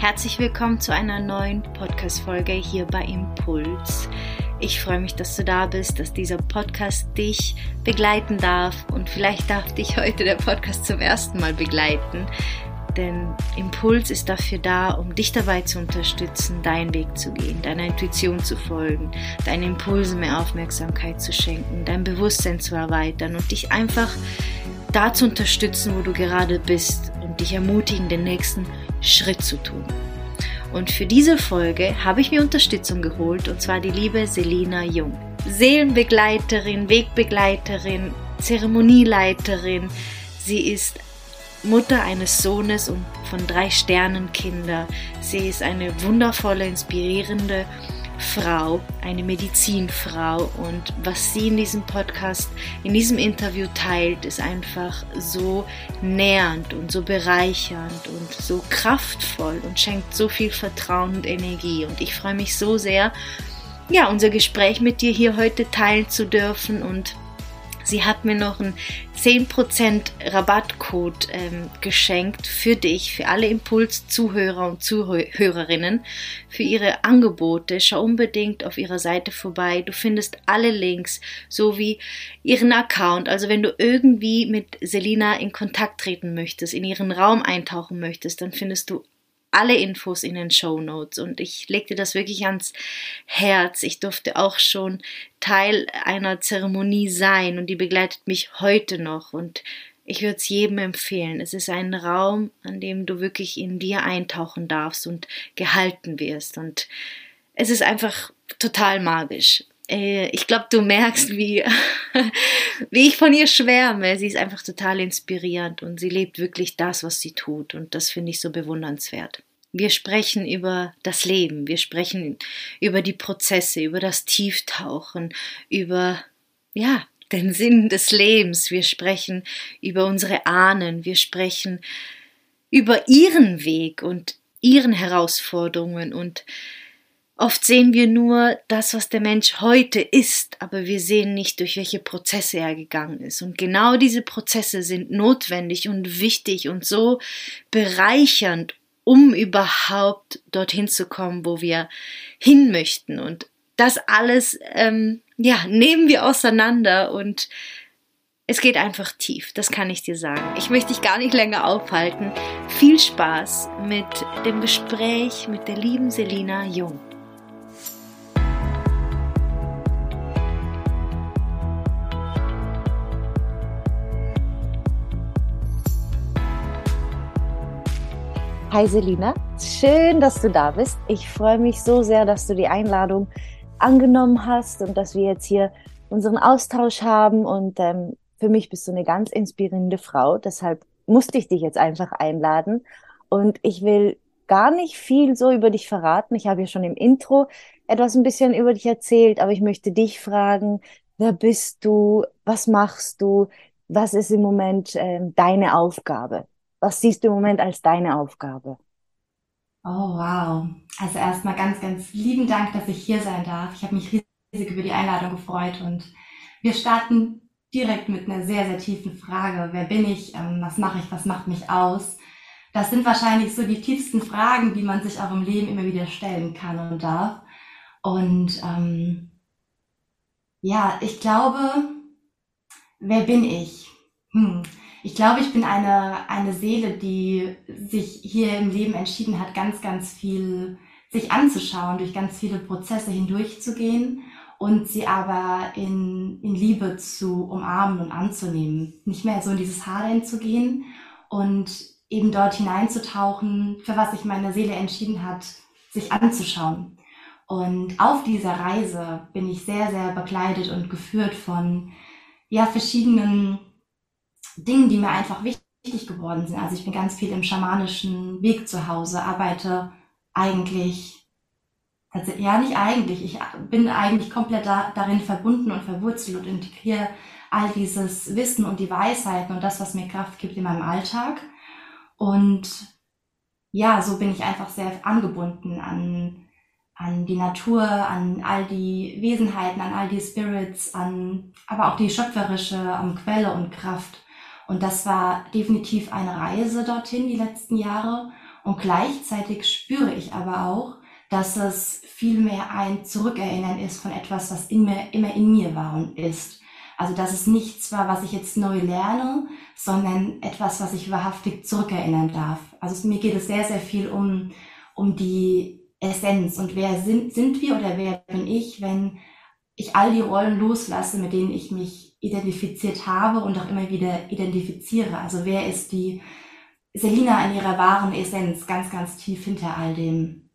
Herzlich willkommen zu einer neuen Podcast-Folge hier bei Impuls. Ich freue mich, dass du da bist, dass dieser Podcast dich begleiten darf und vielleicht darf dich heute der Podcast zum ersten Mal begleiten. Denn Impuls ist dafür da, um dich dabei zu unterstützen, deinen Weg zu gehen, deiner Intuition zu folgen, deinen Impulsen mehr Aufmerksamkeit zu schenken, dein Bewusstsein zu erweitern und dich einfach da zu unterstützen, wo du gerade bist und dich ermutigen, den nächsten Schritt zu tun. Und für diese Folge habe ich mir Unterstützung geholt, und zwar die liebe Selina Jung. Seelenbegleiterin, Wegbegleiterin, Zeremonieleiterin. Sie ist Mutter eines Sohnes und von drei Sternenkinder. Sie ist eine wundervolle, inspirierende Frau, eine Medizinfrau. Und was sie in diesem Podcast, in diesem Interview teilt, ist einfach so nährend und so bereichernd und so kraftvoll und schenkt so viel Vertrauen und Energie. Und ich freue mich so sehr, ja, unser Gespräch mit dir hier heute teilen zu dürfen. Und Sie hat mir noch einen 10% Rabattcode ähm, geschenkt für dich, für alle Impuls-Zuhörer und Zuhörerinnen, für ihre Angebote. Schau unbedingt auf ihrer Seite vorbei. Du findest alle Links sowie ihren Account. Also wenn du irgendwie mit Selina in Kontakt treten möchtest, in ihren Raum eintauchen möchtest, dann findest du alle Infos in den Show Notes und ich legte das wirklich ans Herz. Ich durfte auch schon Teil einer Zeremonie sein und die begleitet mich heute noch und ich würde es jedem empfehlen. Es ist ein Raum, an dem du wirklich in dir eintauchen darfst und gehalten wirst und es ist einfach total magisch. Äh, ich glaube, du merkst, wie, wie ich von ihr schwärme. Sie ist einfach total inspirierend und sie lebt wirklich das, was sie tut. Und das finde ich so bewundernswert. Wir sprechen über das Leben, wir sprechen über die Prozesse, über das Tieftauchen, über, ja, den Sinn des Lebens. Wir sprechen über unsere Ahnen, wir sprechen über ihren Weg und ihren Herausforderungen und Oft sehen wir nur das, was der Mensch heute ist, aber wir sehen nicht, durch welche Prozesse er gegangen ist. Und genau diese Prozesse sind notwendig und wichtig und so bereichernd, um überhaupt dorthin zu kommen, wo wir hin möchten. Und das alles, ähm, ja, nehmen wir auseinander und es geht einfach tief, das kann ich dir sagen. Ich möchte dich gar nicht länger aufhalten. Viel Spaß mit dem Gespräch mit der lieben Selina Jung. Hi Selina, schön, dass du da bist. Ich freue mich so sehr, dass du die Einladung angenommen hast und dass wir jetzt hier unseren Austausch haben. Und ähm, für mich bist du eine ganz inspirierende Frau. Deshalb musste ich dich jetzt einfach einladen. Und ich will gar nicht viel so über dich verraten. Ich habe ja schon im Intro etwas ein bisschen über dich erzählt, aber ich möchte dich fragen, wer bist du? Was machst du? Was ist im Moment ähm, deine Aufgabe? Was siehst du im Moment als deine Aufgabe? Oh, wow. Also erstmal ganz, ganz lieben Dank, dass ich hier sein darf. Ich habe mich riesig über die Einladung gefreut und wir starten direkt mit einer sehr, sehr tiefen Frage. Wer bin ich? Ähm, was mache ich? Was macht mich aus? Das sind wahrscheinlich so die tiefsten Fragen, die man sich auch im Leben immer wieder stellen kann und darf. Und ähm, ja, ich glaube, wer bin ich? Hm. Ich glaube, ich bin eine, eine Seele, die sich hier im Leben entschieden hat, ganz, ganz viel sich anzuschauen, durch ganz viele Prozesse hindurchzugehen und sie aber in, in Liebe zu umarmen und anzunehmen. Nicht mehr so in dieses Hadern zu gehen und eben dort hineinzutauchen, für was sich meine Seele entschieden hat, sich anzuschauen. Und auf dieser Reise bin ich sehr, sehr begleitet und geführt von ja, verschiedenen Dingen, die mir einfach wichtig geworden sind. Also ich bin ganz viel im schamanischen Weg zu Hause, arbeite eigentlich, also, ja nicht eigentlich, ich bin eigentlich komplett da, darin verbunden und verwurzelt und integriere all dieses Wissen und die Weisheiten und das, was mir Kraft gibt in meinem Alltag. Und ja, so bin ich einfach sehr angebunden an, an die Natur, an all die Wesenheiten, an all die Spirits, an aber auch die schöpferische um, Quelle und Kraft. Und das war definitiv eine Reise dorthin die letzten Jahre. Und gleichzeitig spüre ich aber auch, dass es vielmehr ein Zurückerinnern ist von etwas, was immer, immer in mir war und ist. Also dass es nichts war, was ich jetzt neu lerne, sondern etwas, was ich wahrhaftig zurückerinnern darf. Also mir geht es sehr, sehr viel um, um die Essenz und wer sind, sind wir oder wer bin ich, wenn ich all die Rollen loslasse, mit denen ich mich identifiziert habe und auch immer wieder identifiziere. Also wer ist die Selina in ihrer wahren Essenz, ganz, ganz tief hinter all dem.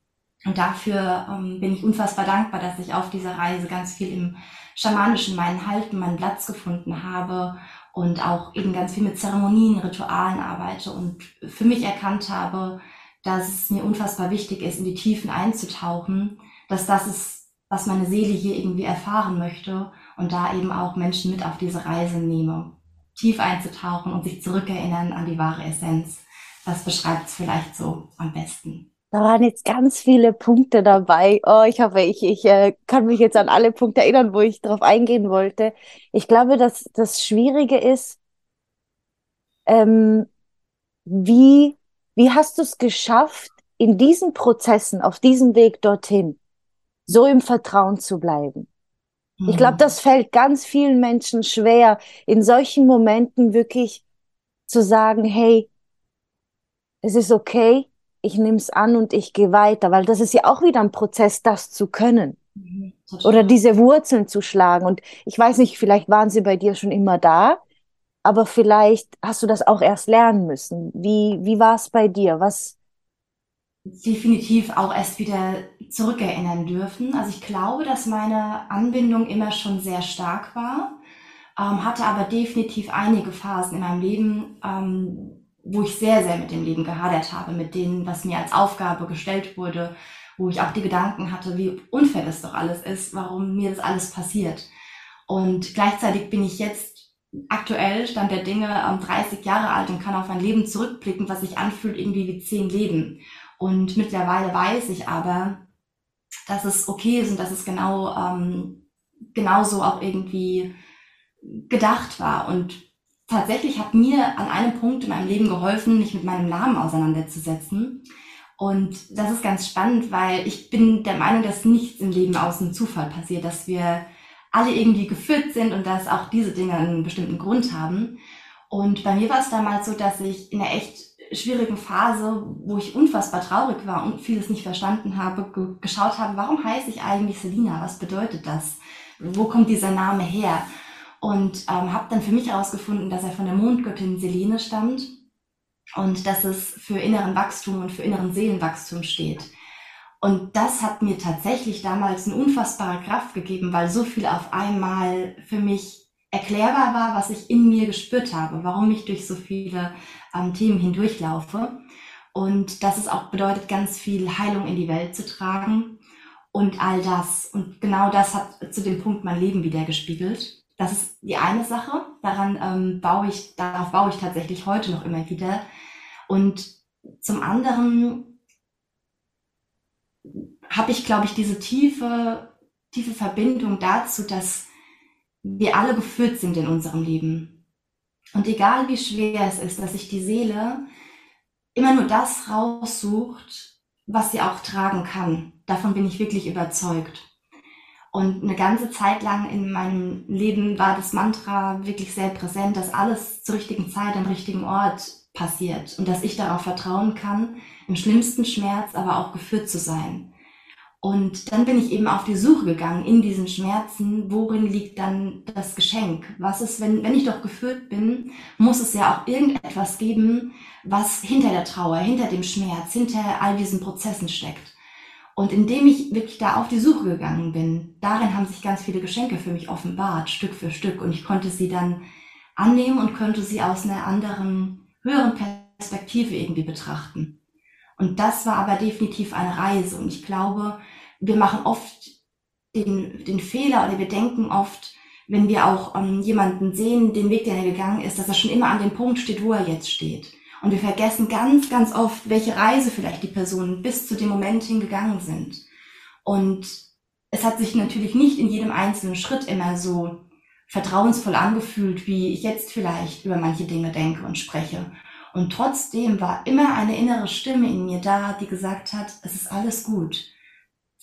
Und dafür ähm, bin ich unfassbar dankbar, dass ich auf dieser Reise ganz viel im Schamanischen meinen Halten, meinen Platz gefunden habe und auch eben ganz viel mit Zeremonien, Ritualen arbeite und für mich erkannt habe, dass es mir unfassbar wichtig ist, in die Tiefen einzutauchen, dass das ist, was meine Seele hier irgendwie erfahren möchte und da eben auch Menschen mit auf diese Reise nehme, tief einzutauchen und sich zurückerinnern an die wahre Essenz. Das beschreibt es vielleicht so am besten. Da waren jetzt ganz viele Punkte dabei. Oh, ich hoffe, ich, ich äh, kann mich jetzt an alle Punkte erinnern, wo ich drauf eingehen wollte. Ich glaube, dass das Schwierige ist, ähm, wie wie hast du es geschafft, in diesen Prozessen, auf diesem Weg dorthin, so im Vertrauen zu bleiben? Mhm. Ich glaube, das fällt ganz vielen Menschen schwer, in solchen Momenten wirklich zu sagen, hey, es ist okay, ich nehme es an und ich gehe weiter, weil das ist ja auch wieder ein Prozess, das zu können. Mhm, oder diese Wurzeln zu schlagen. Und ich weiß nicht, vielleicht waren sie bei dir schon immer da, aber vielleicht hast du das auch erst lernen müssen. Wie, wie war es bei dir? Was? Definitiv auch erst wieder zurückerinnern dürfen. Also ich glaube, dass meine Anbindung immer schon sehr stark war, ähm, hatte aber definitiv einige Phasen in meinem Leben, ähm, wo ich sehr, sehr mit dem Leben gehadert habe, mit denen, was mir als Aufgabe gestellt wurde, wo ich auch die Gedanken hatte, wie unfair das doch alles ist, warum mir das alles passiert. Und gleichzeitig bin ich jetzt aktuell stand der Dinge ähm, 30 Jahre alt und kann auf ein Leben zurückblicken, was sich anfühlt irgendwie wie zehn Leben. Und mittlerweile weiß ich aber, dass es okay ist und dass es genau ähm, genauso auch irgendwie gedacht war. Und tatsächlich hat mir an einem Punkt in meinem Leben geholfen, mich mit meinem Namen auseinanderzusetzen. Und das ist ganz spannend, weil ich bin der Meinung, dass nichts im Leben aus dem Zufall passiert, dass wir alle irgendwie geführt sind und dass auch diese Dinge einen bestimmten Grund haben. Und bei mir war es damals so, dass ich in einer echt schwierigen Phase, wo ich unfassbar traurig war und vieles nicht verstanden habe, ge geschaut habe, warum heiße ich eigentlich Selina? Was bedeutet das? Wo kommt dieser Name her? Und ähm, habe dann für mich herausgefunden, dass er von der Mondgöttin Selene stammt und dass es für inneren Wachstum und für inneren Seelenwachstum steht. Und das hat mir tatsächlich damals eine unfassbare Kraft gegeben, weil so viel auf einmal für mich erklärbar war, was ich in mir gespürt habe, warum ich durch so viele ähm, Themen hindurchlaufe. Und dass es auch bedeutet, ganz viel Heilung in die Welt zu tragen und all das. Und genau das hat zu dem Punkt mein Leben wieder gespiegelt. Das ist die eine Sache. Daran ähm, baue ich, darauf baue ich tatsächlich heute noch immer wieder. Und zum anderen habe ich, glaube ich, diese tiefe, tiefe Verbindung dazu, dass wir alle geführt sind in unserem Leben. Und egal wie schwer es ist, dass sich die Seele immer nur das raussucht, was sie auch tragen kann. Davon bin ich wirklich überzeugt. Und eine ganze Zeit lang in meinem Leben war das Mantra wirklich sehr präsent, dass alles zur richtigen Zeit am richtigen Ort passiert und dass ich darauf vertrauen kann, im schlimmsten Schmerz aber auch geführt zu sein. Und dann bin ich eben auf die Suche gegangen in diesen Schmerzen, worin liegt dann das Geschenk? Was ist, wenn, wenn ich doch geführt bin, muss es ja auch irgendetwas geben, was hinter der Trauer, hinter dem Schmerz, hinter all diesen Prozessen steckt. Und indem ich wirklich da auf die Suche gegangen bin, darin haben sich ganz viele Geschenke für mich offenbart, Stück für Stück. Und ich konnte sie dann annehmen und konnte sie aus einer anderen, höheren Perspektive irgendwie betrachten. Und das war aber definitiv eine Reise. Und ich glaube, wir machen oft den, den Fehler oder wir denken oft, wenn wir auch ähm, jemanden sehen, den Weg, den er gegangen ist, dass er schon immer an dem Punkt steht, wo er jetzt steht. Und wir vergessen ganz, ganz oft, welche Reise vielleicht die Personen bis zu dem Moment hingegangen sind. Und es hat sich natürlich nicht in jedem einzelnen Schritt immer so vertrauensvoll angefühlt, wie ich jetzt vielleicht über manche Dinge denke und spreche. Und trotzdem war immer eine innere Stimme in mir da, die gesagt hat, es ist alles gut.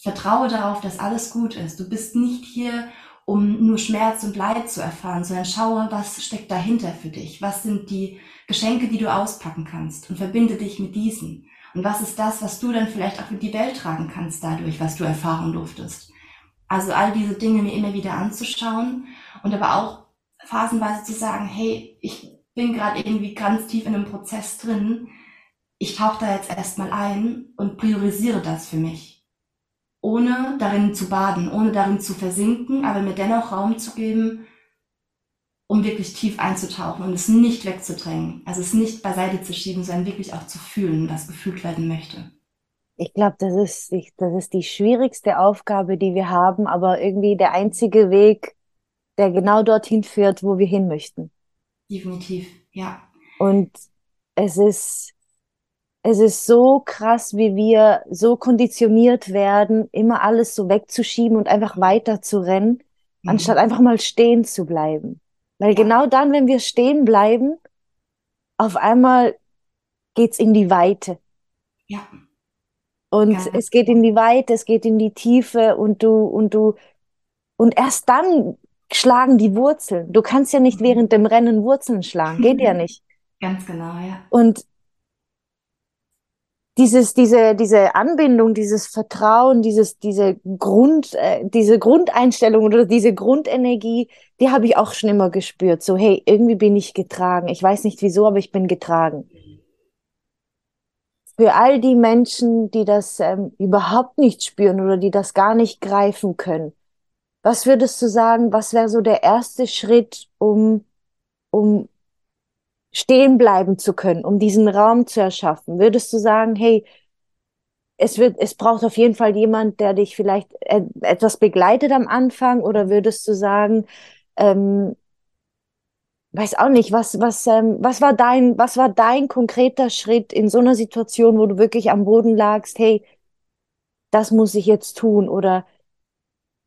Vertraue darauf, dass alles gut ist. Du bist nicht hier, um nur Schmerz und Leid zu erfahren, sondern schaue, was steckt dahinter für dich? Was sind die Geschenke, die du auspacken kannst? Und verbinde dich mit diesen. Und was ist das, was du dann vielleicht auch in die Welt tragen kannst dadurch, was du erfahren durftest? Also all diese Dinge mir immer wieder anzuschauen und aber auch phasenweise zu sagen, hey, ich bin gerade irgendwie ganz tief in einem Prozess drin. Ich tauche da jetzt erstmal ein und priorisiere das für mich ohne darin zu baden, ohne darin zu versinken, aber mir dennoch Raum zu geben, um wirklich tief einzutauchen und es nicht wegzudrängen, also es nicht beiseite zu schieben, sondern wirklich auch zu fühlen, was gefühlt werden möchte. Ich glaube, das ist, das ist die schwierigste Aufgabe, die wir haben, aber irgendwie der einzige Weg, der genau dorthin führt, wo wir hin möchten. Definitiv, ja. Und es ist, es ist so krass, wie wir so konditioniert werden, immer alles so wegzuschieben und einfach weiter zu rennen, mhm. anstatt einfach mal stehen zu bleiben. Weil genau dann, wenn wir stehen bleiben, auf einmal geht's in die Weite. Ja. Und ja. es geht in die Weite, es geht in die Tiefe und du, und du, und erst dann schlagen die Wurzeln. Du kannst ja nicht mhm. während dem Rennen Wurzeln schlagen. Geht ja nicht. Ganz genau, ja. Und dieses, diese, diese Anbindung, dieses Vertrauen, dieses, diese Grund, äh, diese Grundeinstellung oder diese Grundenergie, die habe ich auch schon immer gespürt. So, hey, irgendwie bin ich getragen. Ich weiß nicht wieso, aber ich bin getragen. Für all die Menschen, die das ähm, überhaupt nicht spüren oder die das gar nicht greifen können, was würdest du sagen, was wäre so der erste Schritt, um, um stehen bleiben zu können, um diesen Raum zu erschaffen? Würdest du sagen, hey, es wird, es braucht auf jeden Fall jemand, der dich vielleicht etwas begleitet am Anfang, oder würdest du sagen, ähm, weiß auch nicht, was, was, ähm, was war dein, was war dein konkreter Schritt in so einer Situation, wo du wirklich am Boden lagst, hey, das muss ich jetzt tun, oder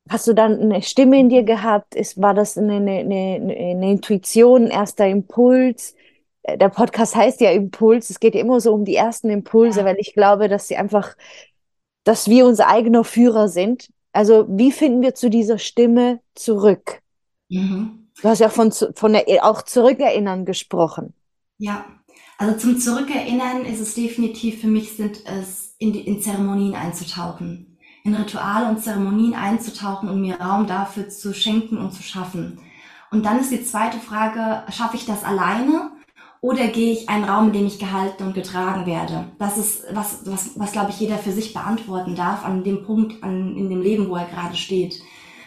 hast du dann eine Stimme in dir gehabt? Ist, war das eine, eine, eine, eine Intuition, ein erster Impuls? Der Podcast heißt ja Impuls. Es geht ja immer so um die ersten Impulse, ja. weil ich glaube, dass sie einfach, dass wir unser eigener Führer sind. Also wie finden wir zu dieser Stimme zurück? Mhm. Du hast ja von, von der, auch Zurückerinnern gesprochen. Ja, also zum Zurückerinnern ist es definitiv für mich sind es in, in Zeremonien einzutauchen, in Rituale und Zeremonien einzutauchen und mir Raum dafür zu schenken und zu schaffen. Und dann ist die zweite Frage, schaffe ich das alleine oder gehe ich einen Raum, in dem ich gehalten und getragen werde? Das ist was, was, was glaube ich, jeder für sich beantworten darf an dem Punkt an, in dem Leben, wo er gerade steht.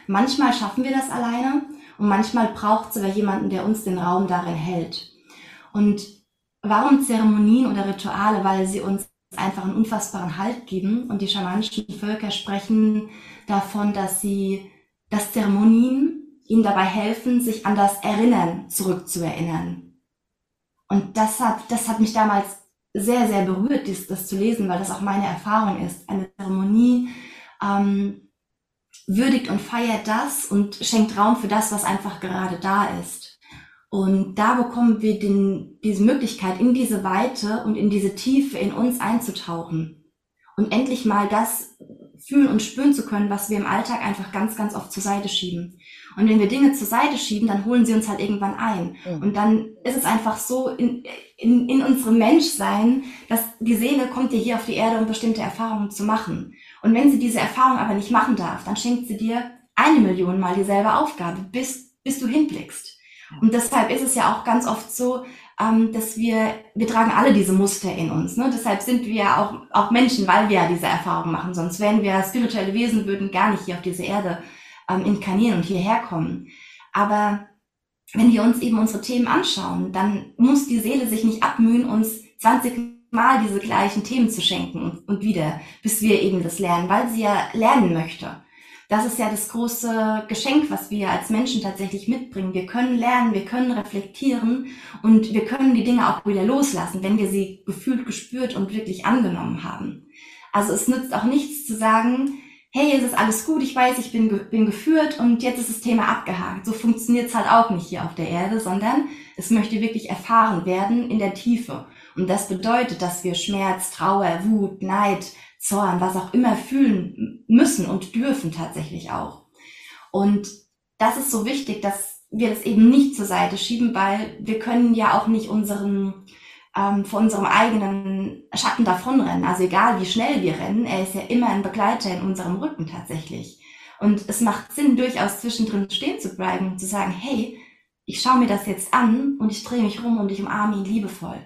Manchmal schaffen wir das alleine und manchmal braucht es aber jemanden, der uns den Raum darin hält. Und warum Zeremonien oder Rituale? Weil sie uns einfach einen unfassbaren Halt geben und die schamanischen Völker sprechen davon, dass sie, dass Zeremonien ihnen dabei helfen, sich an das Erinnern zurückzuerinnern. Und das hat, das hat mich damals sehr, sehr berührt, dies, das zu lesen, weil das auch meine Erfahrung ist. Eine Zeremonie ähm, würdigt und feiert das und schenkt Raum für das, was einfach gerade da ist. Und da bekommen wir den, diese Möglichkeit, in diese Weite und in diese Tiefe in uns einzutauchen und endlich mal das fühlen und spüren zu können, was wir im Alltag einfach ganz, ganz oft zur Seite schieben. Und wenn wir Dinge zur Seite schieben, dann holen sie uns halt irgendwann ein. Mhm. Und dann ist es einfach so in, in, in unserem Menschsein, dass die Seele kommt dir hier auf die Erde, um bestimmte Erfahrungen zu machen. Und wenn sie diese Erfahrung aber nicht machen darf, dann schenkt sie dir eine Million Mal dieselbe Aufgabe, bis, bis du hinblickst. Und deshalb ist es ja auch ganz oft so, ähm, dass wir, wir tragen alle diese Muster in uns. Ne? Deshalb sind wir auch, auch Menschen, weil wir ja diese Erfahrung machen. Sonst wären wir spirituelle Wesen, würden gar nicht hier auf diese Erde ähm, inkarnieren und hierher kommen. Aber wenn wir uns eben unsere Themen anschauen, dann muss die Seele sich nicht abmühen, uns 20 Mal diese gleichen Themen zu schenken und wieder, bis wir eben das lernen, weil sie ja lernen möchte. Das ist ja das große Geschenk, was wir als Menschen tatsächlich mitbringen. Wir können lernen, wir können reflektieren und wir können die Dinge auch wieder loslassen, wenn wir sie gefühlt, gespürt und wirklich angenommen haben. Also es nützt auch nichts zu sagen, hey, es ist alles gut, ich weiß, ich bin, bin geführt und jetzt ist das Thema abgehakt. So funktioniert es halt auch nicht hier auf der Erde, sondern es möchte wirklich erfahren werden in der Tiefe. Und das bedeutet, dass wir Schmerz, Trauer, Wut, Neid, Zorn, was auch immer fühlen müssen und dürfen tatsächlich auch. Und das ist so wichtig, dass wir das eben nicht zur Seite schieben, weil wir können ja auch nicht unseren ähm, vor unserem eigenen Schatten davonrennen. Also egal wie schnell wir rennen, er ist ja immer ein Begleiter in unserem Rücken tatsächlich. Und es macht Sinn, durchaus zwischendrin stehen zu bleiben und zu sagen, hey, ich schaue mir das jetzt an und ich drehe mich rum und ich umarme ihn liebevoll.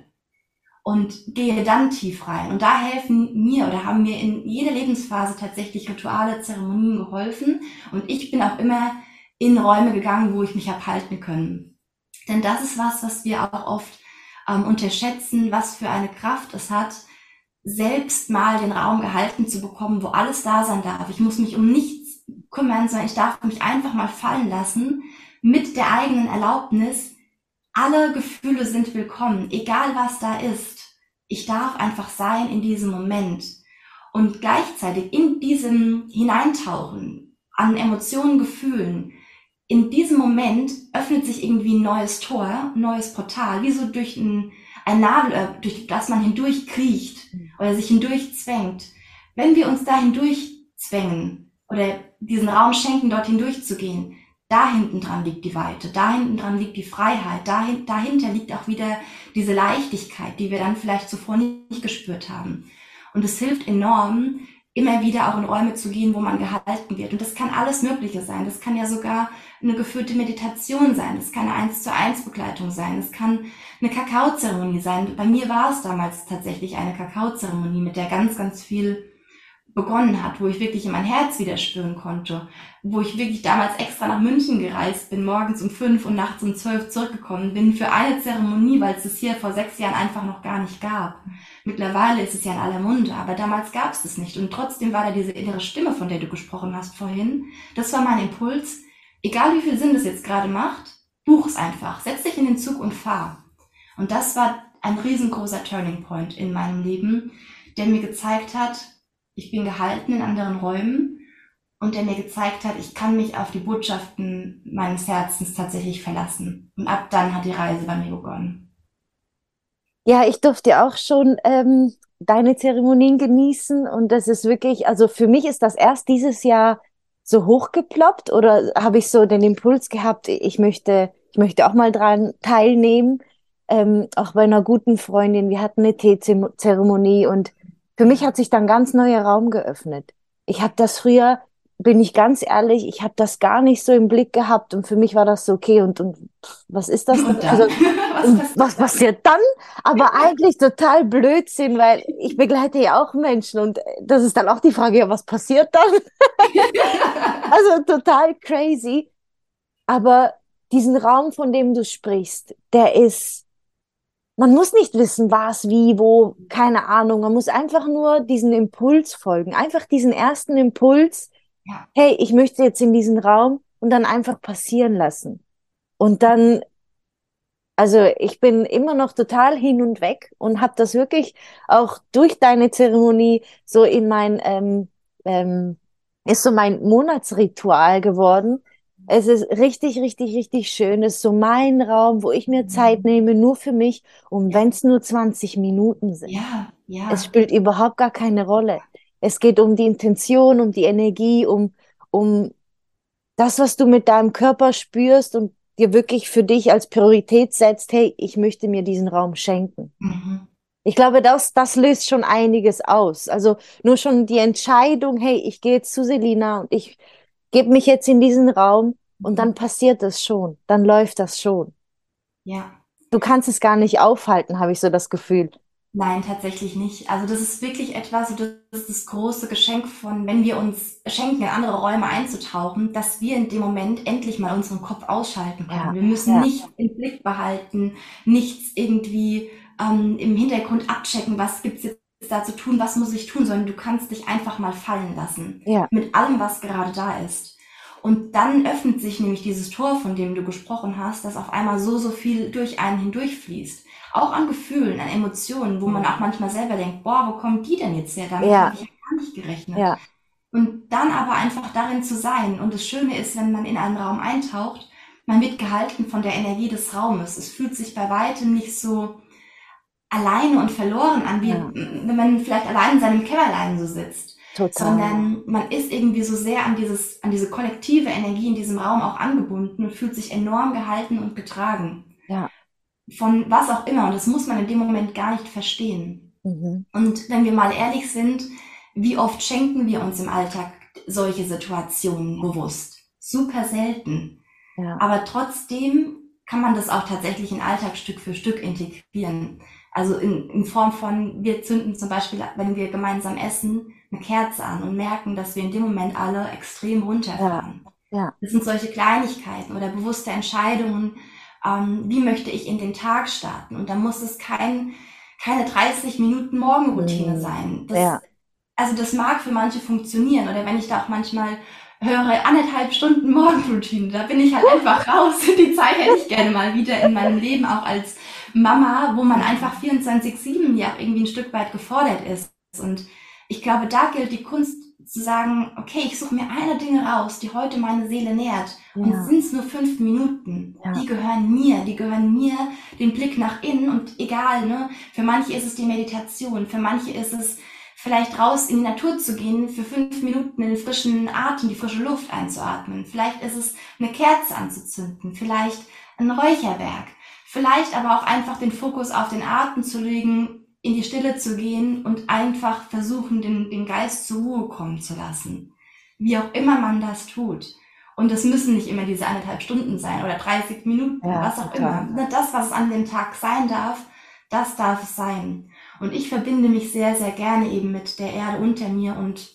Und gehe dann tief rein. Und da helfen mir oder haben mir in jeder Lebensphase tatsächlich Rituale, Zeremonien geholfen. Und ich bin auch immer in Räume gegangen, wo ich mich habe halten können. Denn das ist was, was wir auch oft ähm, unterschätzen, was für eine Kraft es hat, selbst mal den Raum gehalten zu bekommen, wo alles da sein darf. Ich muss mich um nichts kümmern, sondern ich darf mich einfach mal fallen lassen mit der eigenen Erlaubnis. Alle Gefühle sind willkommen, egal was da ist. Ich darf einfach sein in diesem Moment. Und gleichzeitig in diesem Hineintauchen an Emotionen, Gefühlen, in diesem Moment öffnet sich irgendwie ein neues Tor, ein neues Portal, wie so durch ein, ein Nadel, äh, durch das man hindurch kriecht mhm. oder sich hindurch zwängt. Wenn wir uns da hindurch zwängen oder diesen Raum schenken, dort hindurch zu gehen, da hinten dran liegt die Weite, da hinten dran liegt die Freiheit, dahin, dahinter liegt auch wieder diese Leichtigkeit, die wir dann vielleicht zuvor nicht gespürt haben. Und es hilft enorm, immer wieder auch in Räume zu gehen, wo man gehalten wird. Und das kann alles Mögliche sein. Das kann ja sogar eine geführte Meditation sein. Das kann eine eins zu eins Begleitung sein. Es kann eine Kakaozeremonie sein. Bei mir war es damals tatsächlich eine Kakaozeremonie, mit der ganz, ganz viel begonnen hat, wo ich wirklich in mein Herz wieder spüren konnte, wo ich wirklich damals extra nach München gereist bin, morgens um fünf und nachts um zwölf zurückgekommen bin für eine Zeremonie, weil es es hier vor sechs Jahren einfach noch gar nicht gab. Mittlerweile ist es ja in aller Munde, aber damals gab es es nicht und trotzdem war da diese innere Stimme, von der du gesprochen hast vorhin. Das war mein Impuls. Egal wie viel Sinn das jetzt gerade macht, buch es einfach, setz dich in den Zug und fahr. Und das war ein riesengroßer Turning Point in meinem Leben, der mir gezeigt hat, ich bin gehalten in anderen Räumen und der mir gezeigt hat, ich kann mich auf die Botschaften meines Herzens tatsächlich verlassen. Und ab dann hat die Reise bei mir begonnen. Ja, ich durfte auch schon ähm, deine Zeremonien genießen und das ist wirklich, also für mich ist das erst dieses Jahr so hochgeploppt oder habe ich so den Impuls gehabt, ich möchte, ich möchte auch mal dran teilnehmen. Ähm, auch bei einer guten Freundin, wir hatten eine Teezeremonie und für mich hat sich dann ganz neuer Raum geöffnet. Ich habe das früher, bin ich ganz ehrlich, ich habe das gar nicht so im Blick gehabt und für mich war das so okay und, und was ist das? Und also, was, was passiert dann? Aber eigentlich total Blödsinn, weil ich begleite ja auch Menschen und das ist dann auch die Frage, ja, was passiert dann? also total crazy. Aber diesen Raum, von dem du sprichst, der ist man muss nicht wissen, was, wie, wo, keine Ahnung. Man muss einfach nur diesen Impuls folgen. Einfach diesen ersten Impuls. Ja. Hey, ich möchte jetzt in diesen Raum und dann einfach passieren lassen. Und dann, also ich bin immer noch total hin und weg und habe das wirklich auch durch deine Zeremonie so in mein, ähm, ähm, ist so mein Monatsritual geworden, es ist richtig, richtig, richtig schön. Es ist so mein Raum, wo ich mir Zeit mhm. nehme, nur für mich. Und wenn es nur 20 Minuten sind. Ja, ja. Es spielt überhaupt gar keine Rolle. Es geht um die Intention, um die Energie, um, um das, was du mit deinem Körper spürst und dir wirklich für dich als Priorität setzt, hey, ich möchte mir diesen Raum schenken. Mhm. Ich glaube, das, das löst schon einiges aus. Also nur schon die Entscheidung, hey, ich gehe jetzt zu Selina und ich gebe mich jetzt in diesen Raum und dann passiert es schon, dann läuft das schon. Ja. Du kannst es gar nicht aufhalten, habe ich so das Gefühl. Nein, tatsächlich nicht. Also das ist wirklich etwas, das ist das große Geschenk von, wenn wir uns schenken, in andere Räume einzutauchen, dass wir in dem Moment endlich mal unseren Kopf ausschalten können. Ja, wir müssen ja. nicht im Blick behalten, nichts irgendwie ähm, im Hintergrund abchecken, was gibt's jetzt da zu tun, was muss ich tun, sondern du kannst dich einfach mal fallen lassen. Ja. Mit allem, was gerade da ist. Und dann öffnet sich nämlich dieses Tor, von dem du gesprochen hast, das auf einmal so, so viel durch einen hindurchfließt. Auch an Gefühlen, an Emotionen, wo man auch manchmal selber denkt, boah, wo kommen die denn jetzt her? Damit ja. habe ich ja gar nicht gerechnet. Ja. Und dann aber einfach darin zu sein. Und das Schöne ist, wenn man in einen Raum eintaucht, man wird gehalten von der Energie des Raumes. Es fühlt sich bei weitem nicht so alleine und verloren an, wie Ja. wenn man vielleicht allein in seinem Kämmerlein so sitzt. Total. Sondern man ist irgendwie so sehr an dieses, an diese kollektive Energie in diesem Raum auch angebunden und fühlt sich enorm gehalten und getragen. Ja. Von was auch immer. Und das muss man in dem Moment gar nicht verstehen. Mhm. Und wenn wir mal ehrlich sind, wie oft schenken wir uns im Alltag solche Situationen bewusst? Super selten. Ja. Aber trotzdem kann man das auch tatsächlich in den Alltag Stück für Stück integrieren. Also in, in Form von, wir zünden zum Beispiel, wenn wir gemeinsam essen, eine Kerze an und merken, dass wir in dem Moment alle extrem runterfahren. Ja. Das sind solche Kleinigkeiten oder bewusste Entscheidungen, ähm, wie möchte ich in den Tag starten. Und da muss es kein, keine 30 Minuten Morgenroutine Mhm. sein. Das, Ja. Also das mag für manche funktionieren. Oder wenn ich da auch manchmal höre, anderthalb Stunden Morgenroutine, da bin ich halt einfach raus. Die Zeit hätte ich gerne mal wieder in meinem Leben, auch als Mama, wo man einfach 24-7 ja auch irgendwie ein Stück weit gefordert ist. Und ich glaube, da gilt die Kunst zu sagen, okay, ich suche mir eine Dinge raus, die heute meine Seele nährt. Und Ja. sind es nur fünf Minuten. Ja. Die gehören mir, die gehören mir, den Blick nach innen und egal, ne? Für manche ist es die Meditation, für manche ist es vielleicht raus in die Natur zu gehen, für fünf Minuten in den frischen Atem, die frische Luft einzuatmen. Vielleicht ist es eine Kerze anzuzünden, vielleicht ein Räucherwerk, vielleicht aber auch einfach den Fokus auf den Atem zu legen, in die Stille zu gehen und einfach versuchen, den, den Geist zur Ruhe kommen zu lassen. Wie auch immer man das tut. Und es müssen nicht immer diese eineinhalb Stunden sein oder 30 Minuten, Ja, was auch total. immer. Das, was an dem Tag sein darf, das darf es sein. Und ich verbinde mich sehr, sehr gerne eben mit der Erde unter mir und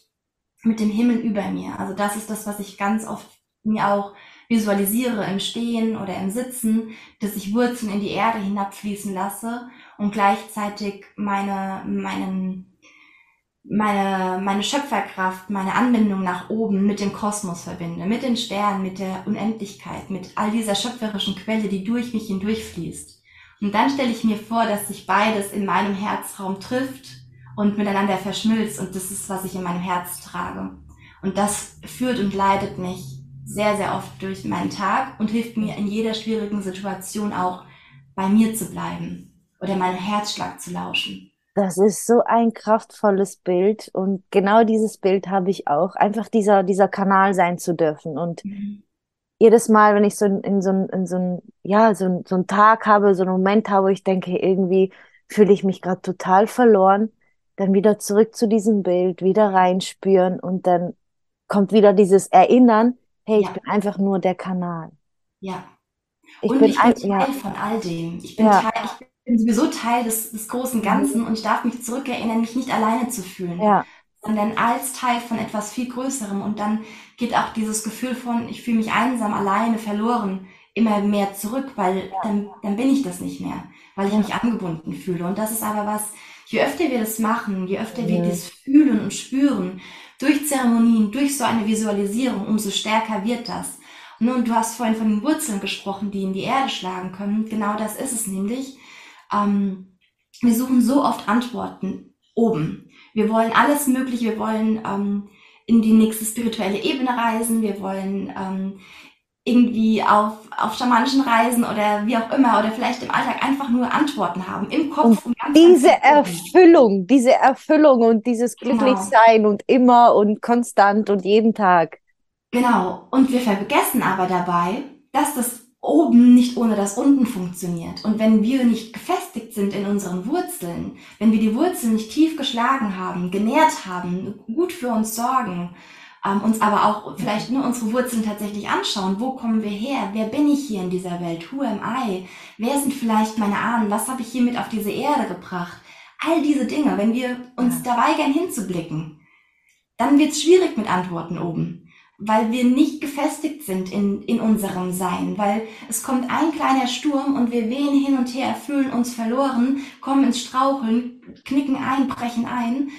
mit dem Himmel über mir. Also das ist das, was ich ganz oft mir auch visualisiere im Stehen oder im Sitzen, dass ich Wurzeln in die Erde hinabfließen lasse und gleichzeitig meine, meinen, meine, meine Schöpferkraft, meine Anbindung nach oben mit dem Kosmos verbinde, mit den Sternen, mit der Unendlichkeit, mit all dieser schöpferischen Quelle, die durch mich hindurchfließt. Und dann stelle ich mir vor, dass sich beides in meinem Herzraum trifft und miteinander verschmilzt und das ist, was ich in meinem Herz trage. Und das führt und leitet mich sehr, sehr oft durch meinen Tag und hilft mir in jeder schwierigen Situation auch bei mir zu bleiben oder meinem Herzschlag zu lauschen. Das ist so ein kraftvolles Bild und genau dieses Bild habe ich auch. Einfach dieser, dieser Kanal sein zu dürfen. Und jedes Mal, wenn ich so in, in so ein, in so ja, so so einen Tag habe, so einen Moment habe, wo ich denke, irgendwie fühle ich mich gerade total verloren, dann wieder zurück zu diesem Bild, wieder reinspüren und dann kommt wieder dieses Erinnern, hey, ich Ja. bin einfach nur der Kanal. Ja. Ich und bin ich bin ja, Teil von all dem. Ich bin, Ja. Teil, ich bin sowieso Teil des, des großen Ganzen und ich darf mich zurückerinnern, mich nicht alleine zu fühlen, ja, sondern als Teil von etwas viel Größerem. Und dann geht auch dieses Gefühl von, ich fühle mich einsam, alleine, verloren, immer mehr zurück, weil dann, dann bin ich das nicht mehr, weil ich Ja. mich angebunden fühle. Und das ist aber was, je öfter wir das machen, je öfter wir Mhm. das fühlen und spüren, durch Zeremonien, durch so eine Visualisierung, umso stärker wird das. Nun, du hast vorhin von den Wurzeln gesprochen, die in die Erde schlagen können. Genau das ist es nämlich. Ähm, wir suchen so oft Antworten oben. Wir wollen alles Mögliche. Wir wollen ähm, in die nächste spirituelle Ebene reisen. Wir wollen ähm, irgendwie auf, auf schamanischen Reisen oder wie auch immer oder vielleicht im Alltag einfach nur Antworten haben im Kopf. Und ganz, diese. Erfüllung, diese Erfüllung und dieses Genau. Glücklichsein und immer und konstant und jeden Tag. Genau. Und wir vergessen aber dabei, dass das oben nicht ohne das unten funktioniert. Und wenn wir nicht gefestigt sind in unseren Wurzeln, wenn wir die Wurzeln nicht tief geschlagen haben, genährt haben, gut für uns sorgen, ähm, uns aber auch vielleicht nur unsere Wurzeln tatsächlich anschauen, wo kommen wir her, wer bin ich hier in dieser Welt, who am I, wer sind vielleicht meine Ahnen, was habe ich hier mit auf diese Erde gebracht, all diese Dinge, wenn wir uns da weigern hinzublicken, dann wird es schwierig mit Antworten oben weil wir nicht gefestigt sind in, in unserem Sein, weil es kommt ein kleiner Sturm und wir wehen hin und her, fühlen uns verloren, kommen ins Straucheln, knicken ein, brechen ein.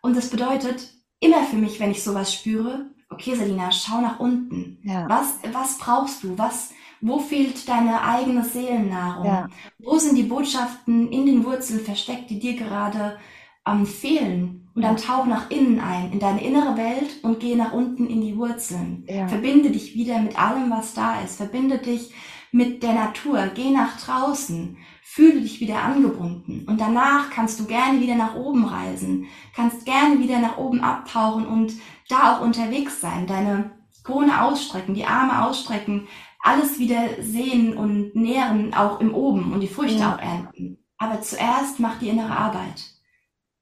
Und das bedeutet immer für mich, wenn ich sowas spüre, okay, Selina, schau nach unten. Ja. Was, was brauchst du? Was, wo fehlt deine eigene Seelennahrung? Ja. Wo sind die Botschaften in den Wurzeln versteckt, die dir gerade ähm, fehlen? Und dann tauch nach innen ein, in deine innere Welt und geh nach unten in die Wurzeln. Ja. Verbinde dich wieder mit allem, was da ist. Verbinde dich mit der Natur, geh nach draußen, fühle dich wieder angebunden und danach kannst du gerne wieder nach oben reisen, kannst gerne wieder nach oben abtauchen und da auch unterwegs sein, deine Krone ausstrecken, die Arme ausstrecken, alles wieder sehen und nähren, auch im Oben und die Früchte ja. auch ernten. Aber zuerst mach die innere Arbeit.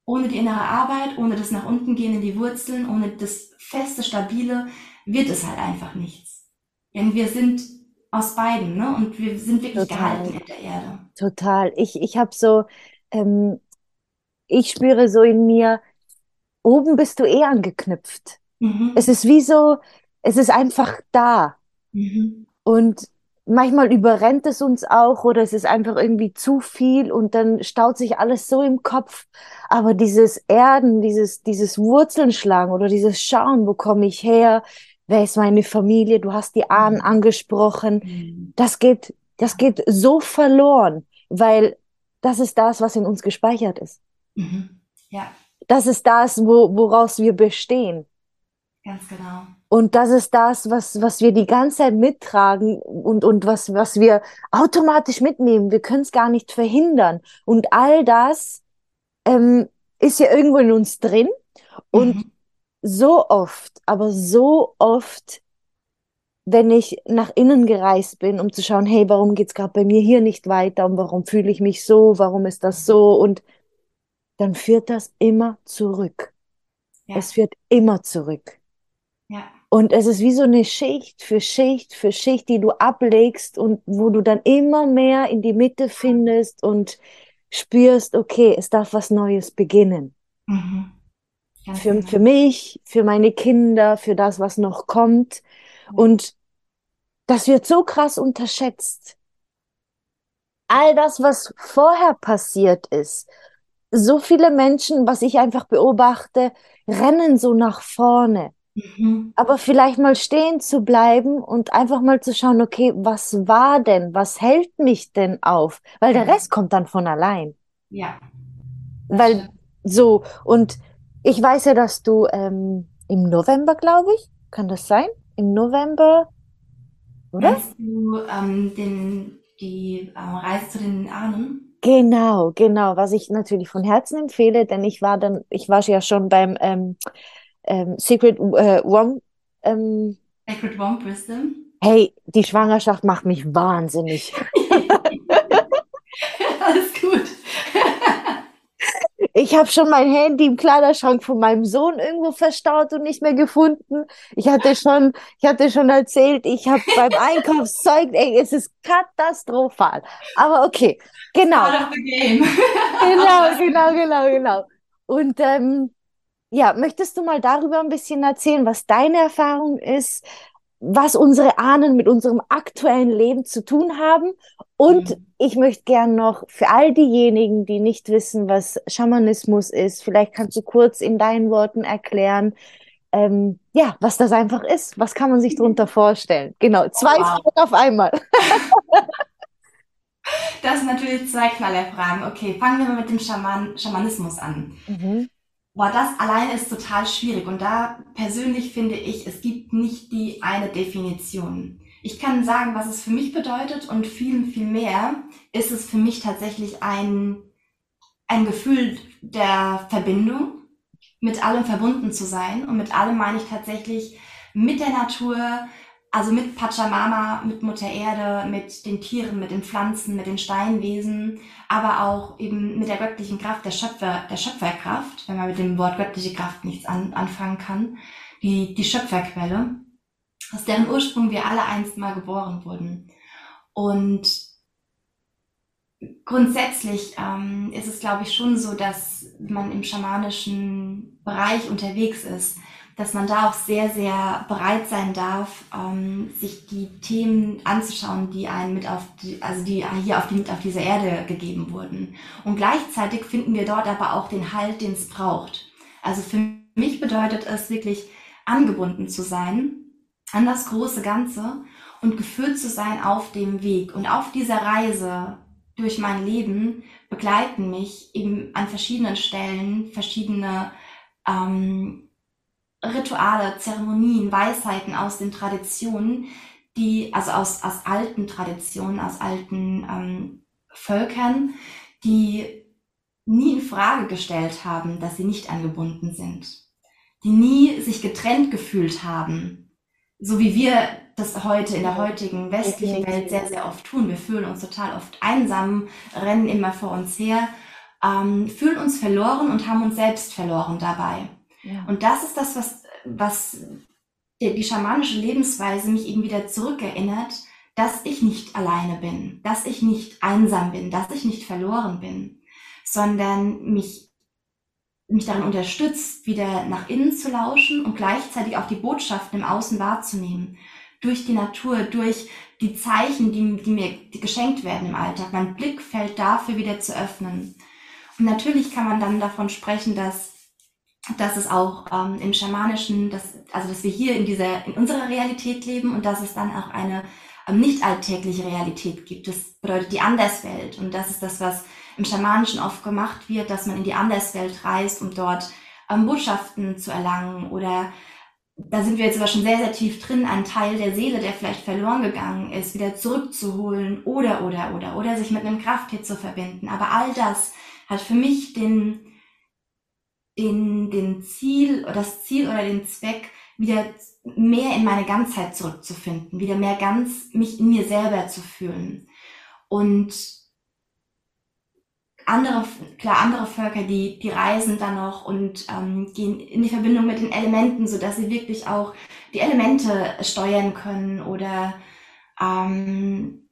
Ohne die innere Arbeit, ohne das nach unten gehen in die Wurzeln, ohne das feste, stabile, wird es halt einfach nichts. Denn wir sind aus beiden, ne? Und wir sind wirklich Total. gehalten in der Erde. Total. Ich, ich habe so, ähm, ich spüre so in mir, oben bist du eh angeknüpft. Mhm. Es ist wie so, es ist einfach da. Mhm. Und manchmal überrennt es uns auch oder es ist einfach irgendwie zu viel und dann staut sich alles so im Kopf. Aber dieses Erden, dieses, dieses Wurzeln oder dieses Schauen, wo komme ich her? Wer ist meine Familie? Du hast die Ahnen mhm. angesprochen. Mhm. Das geht, das geht so verloren, weil das ist das, was in uns gespeichert ist. Mhm. Ja. Das ist das, wo, woraus wir bestehen. Ganz genau. Und das ist das, was, was wir die ganze Zeit mittragen und, und was, was wir automatisch mitnehmen. Wir können es gar nicht verhindern. Und all das ähm, ist ja irgendwo in uns drin. Und mhm. So oft, aber so oft, wenn ich nach innen gereist bin, um zu schauen, hey, warum geht's gerade bei mir hier nicht weiter und warum fühle ich mich so, warum ist das so? Und dann führt das immer zurück. Ja. Es führt immer zurück. Ja. Und es ist wie so eine Schicht für Schicht für Schicht, die du ablegst und wo du dann immer mehr in die Mitte findest und spürst, okay, es darf was Neues beginnen. Mhm. Für, genau. für mich, für meine Kinder, für das, was noch kommt. Und das wird so krass unterschätzt. All das, was vorher passiert ist, so viele Menschen, was ich einfach beobachte, rennen so nach vorne. Mhm. Aber vielleicht mal stehen zu bleiben und einfach mal zu schauen, okay, was war denn? Was hält mich denn auf? Weil der Rest kommt dann von allein. Ja. Weil so, und ich weiß ja, dass du ähm, im November, glaube ich, kann das sein? Im November, oder? Meinst du ähm, den, die äh, Reise zu den Ahnen? Genau, genau, was ich natürlich von Herzen empfehle, denn ich war dann, ich war ja schon beim ähm, ähm, Secret äh, Womb. Ähm, Secret Womb Wisdom. Hey, die Schwangerschaft macht mich wahnsinnig. Alles gut. Ich habe schon mein Handy im Kleiderschrank von meinem Sohn irgendwo verstaut und nicht mehr gefunden. Ich hatte schon, ich hatte schon erzählt, ich habe beim Einkaufszeug, ey, es ist katastrophal. Aber okay, genau. genau, genau, genau, genau. Und ähm, ja, möchtest du mal darüber ein bisschen erzählen, was deine Erfahrung ist, was unsere Ahnen mit unserem aktuellen Leben zu tun haben? Und mhm. ich möchte gern noch für all diejenigen, die nicht wissen, was Schamanismus ist, vielleicht kannst du kurz in deinen Worten erklären, ähm, ja, was das einfach ist. Was kann man sich darunter vorstellen? Genau, zwei wow. Fragen auf einmal. Das sind natürlich zwei Knallerfragen. Okay, fangen wir mal mit dem Schaman Schamanismus an. Mhm. Boah, das allein ist total schwierig. Und da persönlich finde ich, es gibt nicht die eine Definition. Ich kann sagen, was es für mich bedeutet und viel, viel mehr ist es für mich tatsächlich ein, ein Gefühl der Verbindung, mit allem verbunden zu sein. Und mit allem meine ich tatsächlich mit der Natur, also mit Pachamama, mit Mutter Erde, mit den Tieren, mit den Pflanzen, mit den Steinwesen, aber auch eben mit der göttlichen Kraft, der Schöpfer, der Schöpferkraft, wenn man mit dem Wort göttliche Kraft nichts an, anfangen kann, die, die Schöpferquelle, aus deren Ursprung wir alle einst mal geboren wurden. Und grundsätzlich ähm, ist es, glaube ich, schon so, dass man im schamanischen Bereich unterwegs ist, dass man da auch sehr, sehr bereit sein darf, ähm, sich die Themen anzuschauen, die einen mit auf die, also die hier auf die, mit auf diese Erde gegeben wurden. Und gleichzeitig finden wir dort aber auch den Halt, den es braucht. Also für mich bedeutet es wirklich angebunden zu sein an das große Ganze und geführt zu sein auf dem Weg. Und auf dieser Reise durch mein Leben begleiten mich eben an verschiedenen Stellen verschiedene ähm, Rituale, Zeremonien, Weisheiten aus den Traditionen, die, also aus, aus alten Traditionen, aus alten ähm, Völkern, die nie in Frage gestellt haben, dass sie nicht angebunden sind, die nie sich getrennt gefühlt haben, so wie wir das heute in der heutigen westlichen Welt sehr, sehr oft tun. Wir fühlen uns total oft einsam, rennen immer vor uns her, ähm, fühlen uns verloren und haben uns selbst verloren dabei. Ja. Und das ist das, was, was die, die schamanische Lebensweise mich eben wieder zurückerinnert, dass ich nicht alleine bin, dass ich nicht einsam bin, dass ich nicht verloren bin, sondern mich, mich darin unterstützt, wieder nach innen zu lauschen und gleichzeitig auch die Botschaften im Außen wahrzunehmen. Durch die Natur, durch die Zeichen, die, die mir geschenkt werden im Alltag, mein Blickfeld dafür wieder zu öffnen. Und natürlich kann man dann davon sprechen, dass dass es auch ähm, im Schamanischen, dass, also dass wir hier in dieser, in unserer Realität leben und dass es dann auch eine ähm, nicht alltägliche Realität gibt. Das bedeutet die Anderswelt. Und das ist das, was im Schamanischen oft gemacht wird, dass man in die Anderswelt reist, um dort ähm, Botschaften zu erlangen oder da sind wir jetzt aber schon sehr, sehr tief drin, einen Teil der Seele, der vielleicht verloren gegangen ist, wieder zurückzuholen oder, oder, oder, oder sich mit einem Krafttier zu verbinden. Aber all das hat für mich den, den, den Ziel, das Ziel oder den Zweck, wieder mehr in meine Ganzheit zurückzufinden, wieder mehr ganz mich in mir selber zu fühlen. Und andere, klar, andere Völker, die, die reisen dann noch und ähm, gehen in die Verbindung mit den Elementen, so dass sie wirklich auch die Elemente steuern können oder ähm,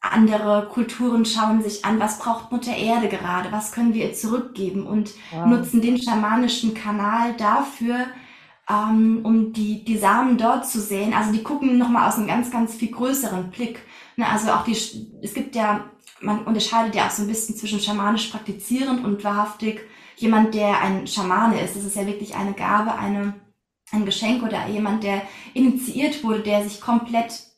andere Kulturen schauen sich an, was braucht Mutter Erde gerade, was können wir ihr zurückgeben und wow. nutzen den schamanischen Kanal dafür, ähm, um die, die Samen dort zu sehen. Also die gucken nochmal aus einem ganz, ganz viel größeren Blick. Ne, also auch die, es gibt ja, man unterscheidet ja auch so ein bisschen zwischen schamanisch praktizierend und wahrhaftig jemand, der ein Schamane ist. Das ist ja wirklich eine Gabe, eine, ein Geschenk oder jemand, der initiiert wurde, der sich komplett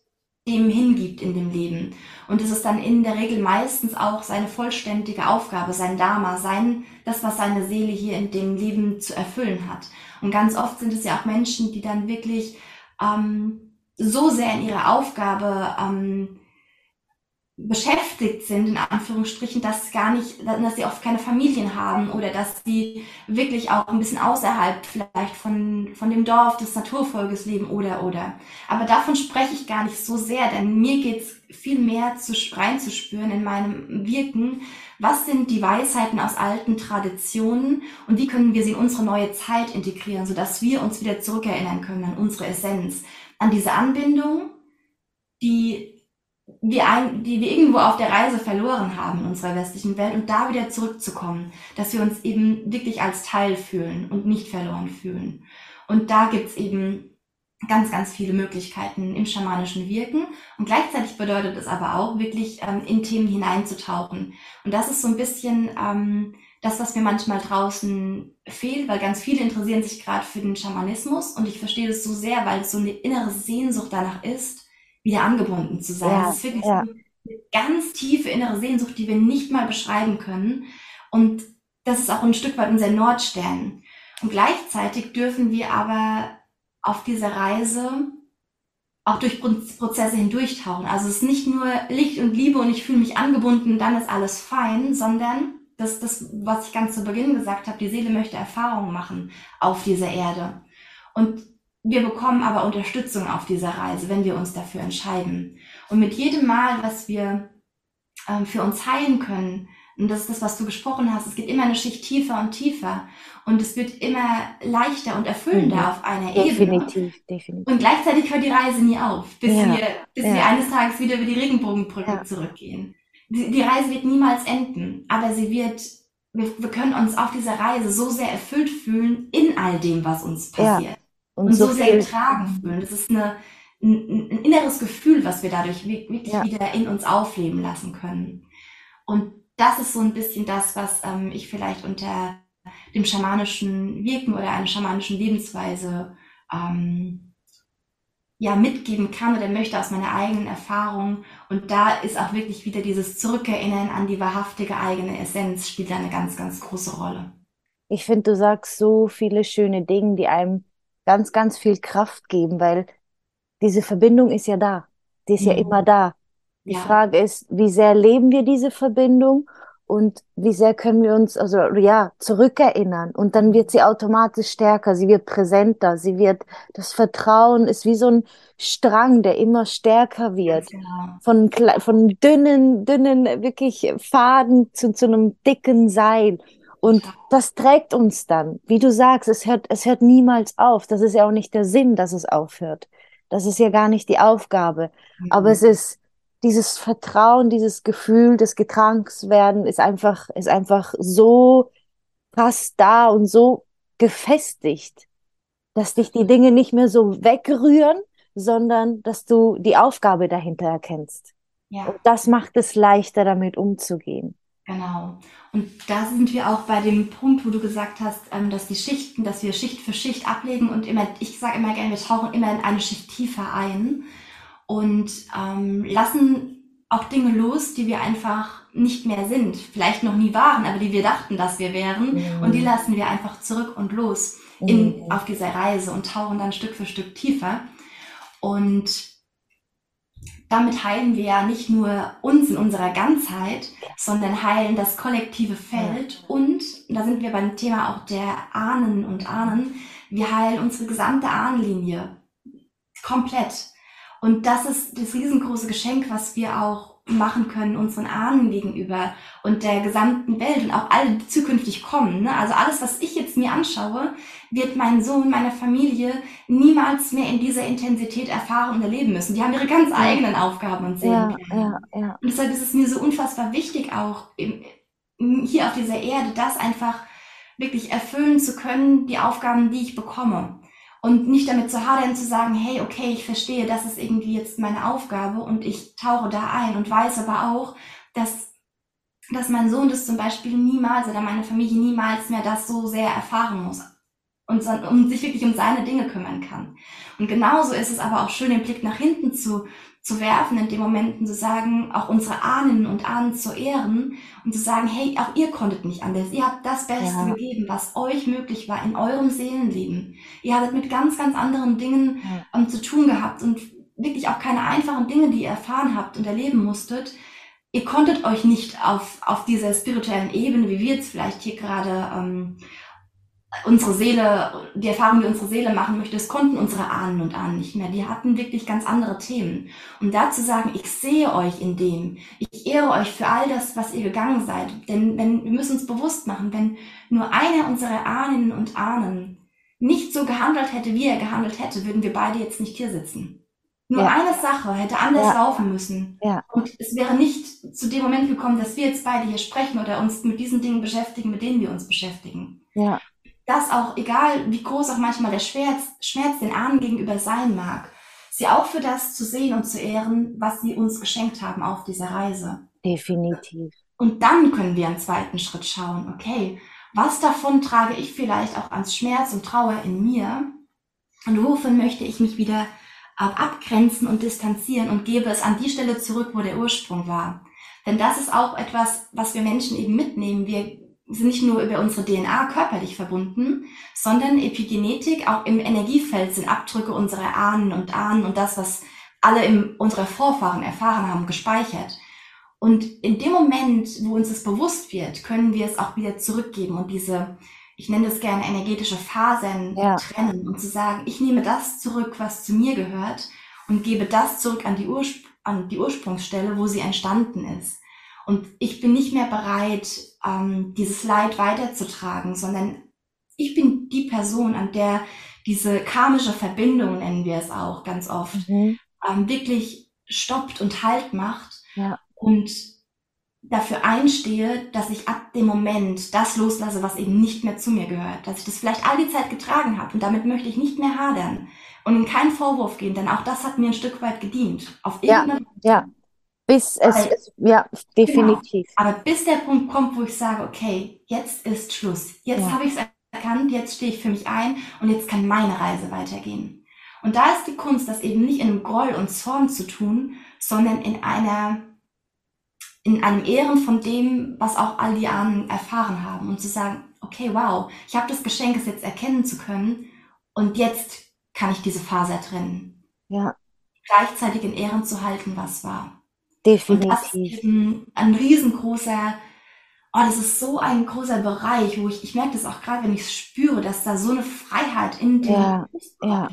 dem hingibt in dem Leben. Und es ist dann in der Regel meistens auch seine vollständige Aufgabe, sein Dharma, sein, das, was seine Seele hier in dem Leben zu erfüllen hat. Und ganz oft sind es ja auch Menschen, die dann wirklich ähm, so sehr in ihrer Aufgabe ähm, beschäftigt sind, in Anführungsstrichen, dass gar nicht, dass sie oft keine Familien haben oder dass sie wirklich auch ein bisschen außerhalb vielleicht von, von dem Dorf des Naturvolkes leben oder oder. Aber davon spreche ich gar nicht so sehr, denn mir geht's viel mehr zu, reinzuspüren in meinem Wirken. Was sind die Weisheiten aus alten Traditionen und wie können wir sie in unsere neue Zeit integrieren, sodass wir uns wieder zurückerinnern können an unsere Essenz, an diese Anbindung, die wir ein, die wir irgendwo auf der Reise verloren haben in unserer westlichen Welt und da wieder zurückzukommen, dass wir uns eben wirklich als Teil fühlen und nicht verloren fühlen. Und da gibt's eben ganz, ganz viele Möglichkeiten im schamanischen Wirken. Und gleichzeitig bedeutet es aber auch, wirklich ähm, in Themen hineinzutauchen. Und das ist so ein bisschen ähm, das, was mir manchmal draußen fehlt, weil ganz viele interessieren sich gerade für den Schamanismus. Und ich verstehe das so sehr, weil es so eine innere Sehnsucht danach ist, wieder angebunden zu sein. Ja, das ist wirklich ja. eine ganz tiefe innere Sehnsucht, die wir nicht mal beschreiben können. Und das ist auch ein Stück weit unser Nordstern. Und gleichzeitig dürfen wir aber auf dieser Reise auch durch Prozesse hindurchtauchen. Also es ist nicht nur Licht und Liebe und ich fühle mich angebunden, dann ist alles fein, sondern das, das, was ich ganz zu Beginn gesagt habe, die Seele möchte Erfahrungen machen auf dieser Erde. Und wir bekommen aber Unterstützung auf dieser Reise, wenn wir uns dafür entscheiden. Und mit jedem Mal, was wir ähm, für uns heilen können, und das ist das, was du gesprochen hast, es geht immer eine Schicht tiefer und tiefer. Und es wird immer leichter und erfüllender mhm. auf einer definitiv, Ebene. Definitiv, definitiv. Und gleichzeitig hört die Reise nie auf, bis, ja. wir, bis ja. wir eines Tages wieder über die Regenbogenbrücke ja. zurückgehen. Die, die, Reise wird niemals enden, aber sie wird, wir, wir können uns auf dieser Reise so sehr erfüllt fühlen in all dem, was uns passiert und, und so, so sehr getragen fühlen. Das ist eine, ein, ein, inneres Gefühl, was wir dadurch wirklich wieder in uns aufleben lassen können. Und das ist so ein bisschen das, was ähm, ich vielleicht unter dem schamanischen Wirken oder einer schamanischen Lebensweise ähm, ja mitgeben kann oder möchte aus meiner eigenen Erfahrung. Und da ist auch wirklich wieder dieses Zurückerinnern an die wahrhaftige eigene Essenz spielt eine ganz, ganz große Rolle. Ich finde, du sagst so viele schöne Dinge, die einem ganz, ganz viel Kraft geben, weil diese Verbindung ist ja da. Die ist ja Mhm. immer da. Die Ja. Frage ist, wie sehr leben wir diese Verbindung und wie sehr können wir uns, also ja, zurückerinnern. Und dann wird sie automatisch stärker, sie wird präsenter, sie wird, das Vertrauen ist wie so ein Strang, der immer stärker wird. Genau. Von, von dünnen, dünnen, wirklich Faden zu, zu einem dicken Seil. Und das trägt uns dann. Wie du sagst, es hört, es hört niemals auf. Das ist ja auch nicht der Sinn, dass es aufhört. Das ist ja gar nicht die Aufgabe. Aber Mhm. es ist dieses Vertrauen, dieses Gefühl des Getrankenswerden ist einfach, ist einfach so fast da und so gefestigt, dass dich die Dinge nicht mehr so wegrühren, sondern dass du die Aufgabe dahinter erkennst. Ja. Und das macht es leichter, damit umzugehen. Genau. Und da sind wir auch bei dem Punkt, wo du gesagt hast, ähm, dass die Schichten, dass wir Schicht für Schicht ablegen und immer, ich sage immer gerne, wir tauchen immer in eine Schicht tiefer ein und ähm, lassen auch Dinge los, die wir einfach nicht mehr sind, vielleicht noch nie waren, aber die wir dachten, dass wir wären. Mhm. Und die lassen wir einfach zurück und los in, Mhm. auf dieser Reise und tauchen dann Stück für Stück tiefer. Und damit heilen wir ja nicht nur uns in unserer Ganzheit, sondern heilen das kollektive Feld. Und da sind wir beim Thema auch der Ahnen und Ahnen. Wir heilen unsere gesamte Ahnenlinie komplett. Und das ist das riesengroße Geschenk, was wir auch machen können unseren Ahnen gegenüber und der gesamten Welt und auch alle, die zukünftig kommen. Ne? Also alles, was ich jetzt mir anschaue, wird mein Sohn, meine Familie niemals mehr in dieser Intensität erfahren und erleben müssen. Die haben ihre ganz eigenen Aufgaben und Ja, Seelenpläne. ja, ja. Und deshalb ist es mir so unfassbar wichtig, auch im, hier auf dieser Erde, das einfach wirklich erfüllen zu können, die Aufgaben, die ich bekomme. Und nicht damit zu hadern, zu sagen, hey, okay, ich verstehe, das ist irgendwie jetzt meine Aufgabe und ich tauche da ein und weiß aber auch, dass, dass mein Sohn das zum Beispiel niemals oder meine Familie niemals mehr das so sehr erfahren muss und, und sich wirklich um seine Dinge kümmern kann. Und genauso ist es aber auch schön, den Blick nach hinten zu, zu werfen, in den Momenten zu sagen, auch unsere Ahnen und Ahnen zu ehren und zu sagen, hey, auch ihr konntet nicht anders. Ihr habt das Beste Ja. gegeben, was euch möglich war in eurem Seelenleben. Ihr hattet mit ganz, ganz anderen Dingen Ja. ähm, zu tun gehabt und wirklich auch keine einfachen Dinge, die ihr erfahren habt und erleben musstet. Ihr konntet euch nicht auf, auf dieser spirituellen Ebene, wie wir jetzt vielleicht hier gerade ähm, unsere Seele, die Erfahrung, die unsere Seele machen möchte, das konnten unsere Ahnen und Ahnen nicht mehr. Die hatten wirklich ganz andere Themen. Und da zu sagen, ich sehe euch in dem, ich ehre euch für all das, was ihr gegangen seid. Denn wenn, wir müssen uns bewusst machen, wenn nur einer unserer Ahnen und Ahnen nicht so gehandelt hätte, wie er gehandelt hätte, würden wir beide jetzt nicht hier sitzen. Nur Ja. eine Sache hätte anders Ja. laufen müssen. Ja. Und es wäre nicht zu dem Moment gekommen, dass wir jetzt beide hier sprechen oder uns mit diesen Dingen beschäftigen, mit denen wir uns beschäftigen Ja, dass auch, egal wie groß auch manchmal der Schmerz, Schmerz den Ahnen gegenüber sein mag, sie auch für das zu sehen und zu ehren, was sie uns geschenkt haben auf dieser Reise. definitiv. Und dann können wir einen zweiten Schritt schauen, okay, was davon trage ich vielleicht auch als Schmerz und Trauer in mir und wovon möchte ich mich wieder abgrenzen und distanzieren und gebe es an die Stelle zurück, wo der Ursprung war. Denn das ist auch etwas, was wir Menschen eben mitnehmen. Wir sind nicht nur über unsere DNA körperlich verbunden, sondern Epigenetik, auch im Energiefeld sind Abdrücke unserer Ahnen und Ahnen und das, was alle im, unserer Vorfahren erfahren haben, gespeichert. Und in dem Moment, wo uns das bewusst wird, können wir es auch wieder zurückgeben und diese, ich nenne das gerne energetische Fasern Ja. trennen und zu sagen, ich nehme das zurück, was zu mir gehört und gebe das zurück an die, Ursp an die Ursprungsstelle, wo sie entstanden ist. Und ich bin nicht mehr bereit, ähm, dieses Leid weiterzutragen, sondern ich bin die Person, an der diese karmische Verbindung, nennen wir es auch ganz oft, Mhm. ähm, wirklich stoppt und Halt macht Ja. und dafür einstehe, dass ich ab dem Moment das loslasse, was eben nicht mehr zu mir gehört, dass ich das vielleicht all die Zeit getragen habe und damit möchte ich nicht mehr hadern und in keinen Vorwurf gehen, denn auch das hat mir ein Stück weit gedient. Auf Ja, irgendeine ja. Bis es, es ja, definitiv. Aber bis der Punkt kommt, wo ich sage, okay, jetzt ist Schluss. Jetzt Ja. habe ich es erkannt, jetzt stehe ich für mich ein und jetzt kann meine Reise weitergehen. Und da ist die Kunst, das eben nicht in einem Groll und Zorn zu tun, sondern in einer, in einem Ehren von dem, was auch all die Ahnen erfahren haben und zu sagen, okay, wow, ich habe das Geschenk, es jetzt erkennen zu können Und jetzt kann ich diese Faser trennen. Ja. Gleichzeitig in Ehren zu halten, was war. Definitiv. Und das ist eben ein riesengroßer, oh, das ist so ein großer Bereich, wo ich, ich merke das auch gerade, wenn ich es spüre, dass da so eine Freiheit in den, ja, ja.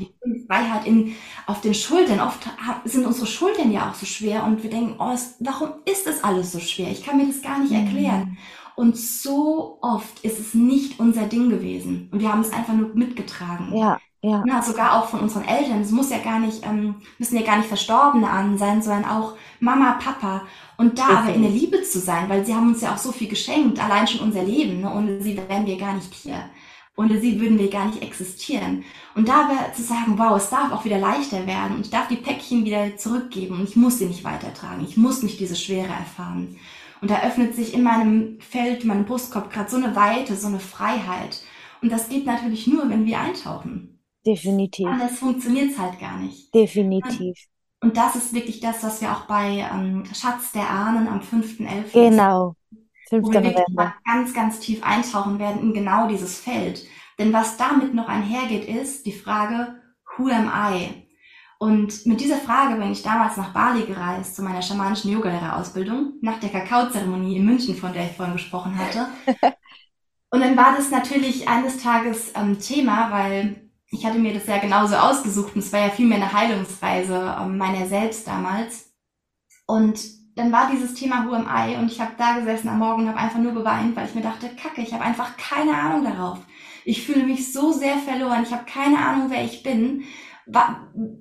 Freiheit in, auf den Schultern. Oft sind unsere Schultern ja auch so schwer und wir denken, oh, es, warum ist das alles so schwer? Ich kann mir das gar nicht mhm. erklären. Und so oft ist es nicht unser Ding gewesen. Und wir haben es einfach nur mitgetragen. Ja, ja. ja sogar auch von unseren Eltern. Es muss ja gar nicht, ähm, müssen ja gar nicht Verstorbene an sein, sondern auch Mama, Papa. Und da aber in der Liebe zu sein, weil sie haben uns ja auch so viel geschenkt, allein schon unser Leben. Ne? Ohne sie wären wir gar nicht hier. Ohne sie würden wir gar nicht existieren. Und da zu sagen, wow, es darf auch wieder leichter werden und ich darf die Päckchen wieder zurückgeben und ich muss sie nicht weitertragen. Ich muss nicht diese Schwere erfahren. Und da öffnet sich in meinem Feld, meinem Brustkorb gerade so eine Weite, so eine Freiheit. Und das geht natürlich nur, wenn wir eintauchen. Definitiv. Anders funktioniert es halt gar nicht. Definitiv. Und, das ist wirklich das, was wir auch bei ähm, Schatz der Ahnen am 5.11. Genau. 5. Wo wir wirklich mal ganz, ganz tief eintauchen werden in genau dieses Feld. Denn was damit noch einhergeht, ist die Frage, who am I? Und mit dieser Frage bin ich damals nach Bali gereist zu meiner schamanischen Yogalehrerausbildung nach der Kakaozeremonie in München, von der ich vorhin gesprochen hatte. Und dann war das natürlich eines Tages ähm, Thema, weil ich hatte mir das ja genauso ausgesucht und es war ja viel mehr eine Heilungsreise ähm, meiner selbst damals. Und dann war dieses Thema Who am I und ich habe da gesessen am Morgen und habe einfach nur geweint, weil ich mir dachte, kacke, ich habe einfach keine Ahnung darauf. Ich fühle mich so sehr verloren, ich habe keine Ahnung, wer ich bin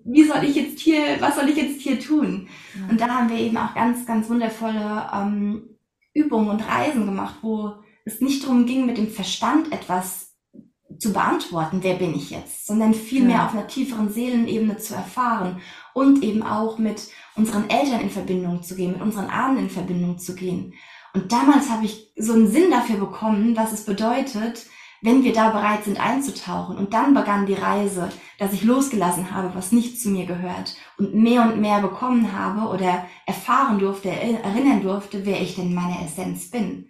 wie soll ich jetzt hier, was soll ich jetzt hier tun? Ja. Und da haben wir eben auch ganz, ganz wundervolle ähm, Übungen und Reisen gemacht, wo es nicht darum ging, mit dem Verstand etwas zu beantworten, wer bin ich jetzt, sondern vielmehr ja. auf einer tieferen Seelenebene zu erfahren und eben auch mit unseren Eltern in Verbindung zu gehen, mit unseren Ahnen in Verbindung zu gehen. Und damals habe ich so einen Sinn dafür bekommen, was es bedeutet, wenn wir da bereit sind einzutauchen. Und dann begann die Reise, dass ich losgelassen habe, was nicht zu mir gehört und mehr und mehr bekommen habe oder erfahren durfte, erinnern durfte, wer ich denn in meiner Essenz bin.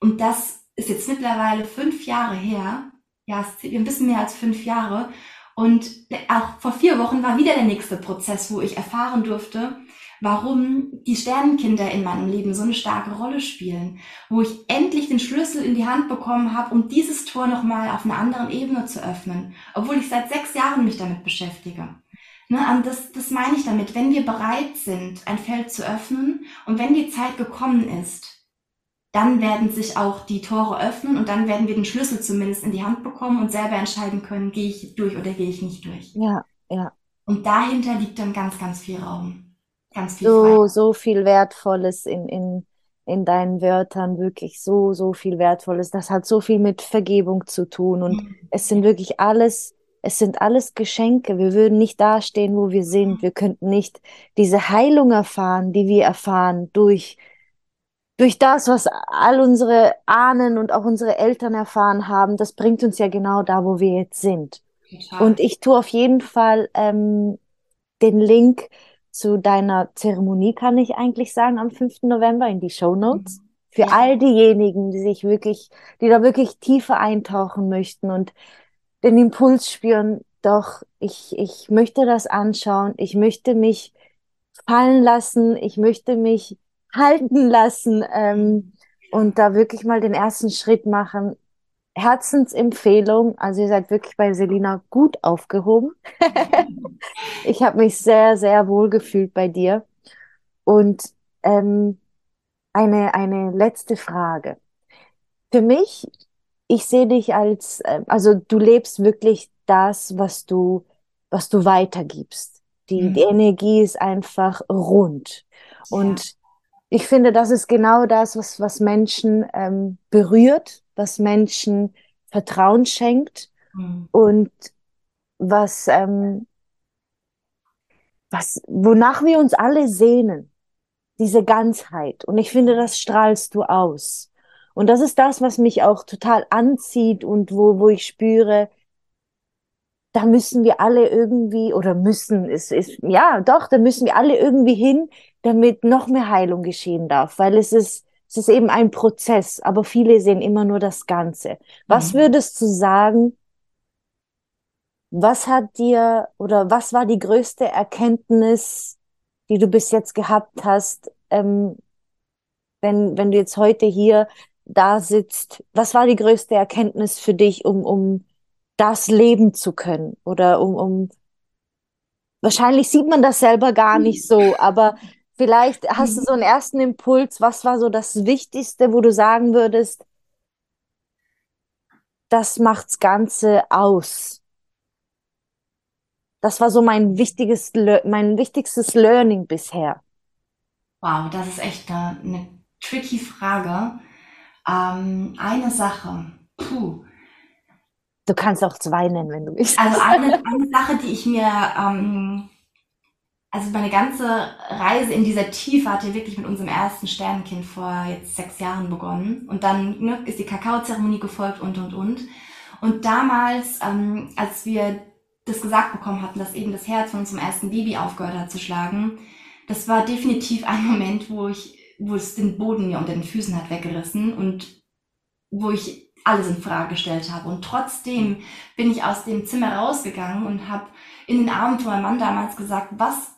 Und das ist jetzt mittlerweile fünf Jahre her. Ja, ein bisschen mehr als fünf Jahre. Und auch vor vier Wochen war wieder der nächste Prozess, wo ich erfahren durfte, warum die Sternenkinder in meinem Leben so eine starke Rolle spielen, wo ich endlich den Schlüssel in die Hand bekommen habe, um dieses Tor nochmal auf einer anderen Ebene zu öffnen, obwohl ich seit sechs Jahren mich damit beschäftige. Ne, und das, das meine ich damit, wenn wir bereit sind, ein Feld zu öffnen und wenn die Zeit gekommen ist, dann werden sich auch die Tore öffnen und dann werden wir den Schlüssel zumindest in die Hand bekommen und selber entscheiden können, gehe ich durch oder gehe ich nicht durch. Ja, ja. Und dahinter liegt dann ganz, ganz viel Raum. Ganz viel so, Freiheit. so viel Wertvolles in, in, in deinen Wörtern, wirklich so, so viel Wertvolles. Das hat so viel mit Vergebung zu tun und mhm. es sind wirklich alles, es sind alles Geschenke. Wir würden nicht dastehen, wo wir sind. Wir könnten nicht diese Heilung erfahren, die wir erfahren durch, durch das, was all unsere Ahnen und auch unsere Eltern erfahren haben. Das bringt uns ja genau da, wo wir jetzt sind. Total. Und ich tue auf jeden Fall ähm, den Link zu deiner Zeremonie, kann ich eigentlich sagen, am 5. November in die Show Notes. Mhm. Für ja. all diejenigen, die sich wirklich, die da wirklich tiefer eintauchen möchten und den Impuls spüren, doch, ich, ich möchte das anschauen, ich möchte mich fallen lassen, ich möchte mich halten lassen ähm, und da wirklich mal den ersten Schritt machen, Herzensempfehlung. Also ihr seid wirklich bei Selina gut aufgehoben. ich habe mich sehr, sehr wohl gefühlt bei dir. Und ähm, eine, eine letzte Frage. Für mich, ich sehe dich als, äh, also du lebst wirklich das, was du, was du weitergibst. Die, mhm. die Energie ist einfach rund. Ja. Und ich finde, das ist genau das, was, was Menschen ähm, berührt, was Menschen Vertrauen schenkt mhm. und was, ähm, was, wonach wir uns alle sehnen, diese Ganzheit. Und ich finde, das strahlst du aus. Und das ist das, was mich auch total anzieht und wo, wo ich spüre, da müssen wir alle irgendwie, oder müssen, es ist, ja, doch, da müssen wir alle irgendwie hin, damit noch mehr Heilung geschehen darf, weil es ist, es ist eben ein Prozess, aber viele sehen immer nur das Ganze. Was mhm. würdest du sagen, Was hat dir oder was war die größte Erkenntnis, die du bis jetzt gehabt hast, ähm, wenn, wenn du jetzt heute hier da sitzt? Was war die größte Erkenntnis für dich, um, um das leben zu können? Oder um, um wahrscheinlich sieht man das selber gar nicht so, aber vielleicht hast du so einen ersten Impuls. Was war so das Wichtigste, wo du sagen würdest, das macht's Ganze aus? Das war so mein wichtiges, mein wichtigstes Learning bisher. Wow, das ist echt eine, eine tricky Frage. Ähm, eine Sache. Puh. Du kannst auch zwei nennen, wenn du willst. Also eine, eine Sache, die ich mir, ähm, also meine ganze Reise in dieser Tiefe hat ja wirklich mit unserem ersten Sternenkind vor jetzt sechs Jahren begonnen. Und dann ne, ist die Kakaozeremonie gefolgt und, und, und. Und damals, ähm, als wir das gesagt bekommen hatten, dass eben das Herz von unserem ersten Baby aufgehört hat zu schlagen, das war definitiv ein Moment, wo ich, wo es den Boden mir unter den Füßen hat weggerissen und wo ich alles in Frage gestellt habe. Und trotzdem bin ich aus dem Zimmer rausgegangen und habe in den Armen von meinem Mann damals gesagt, was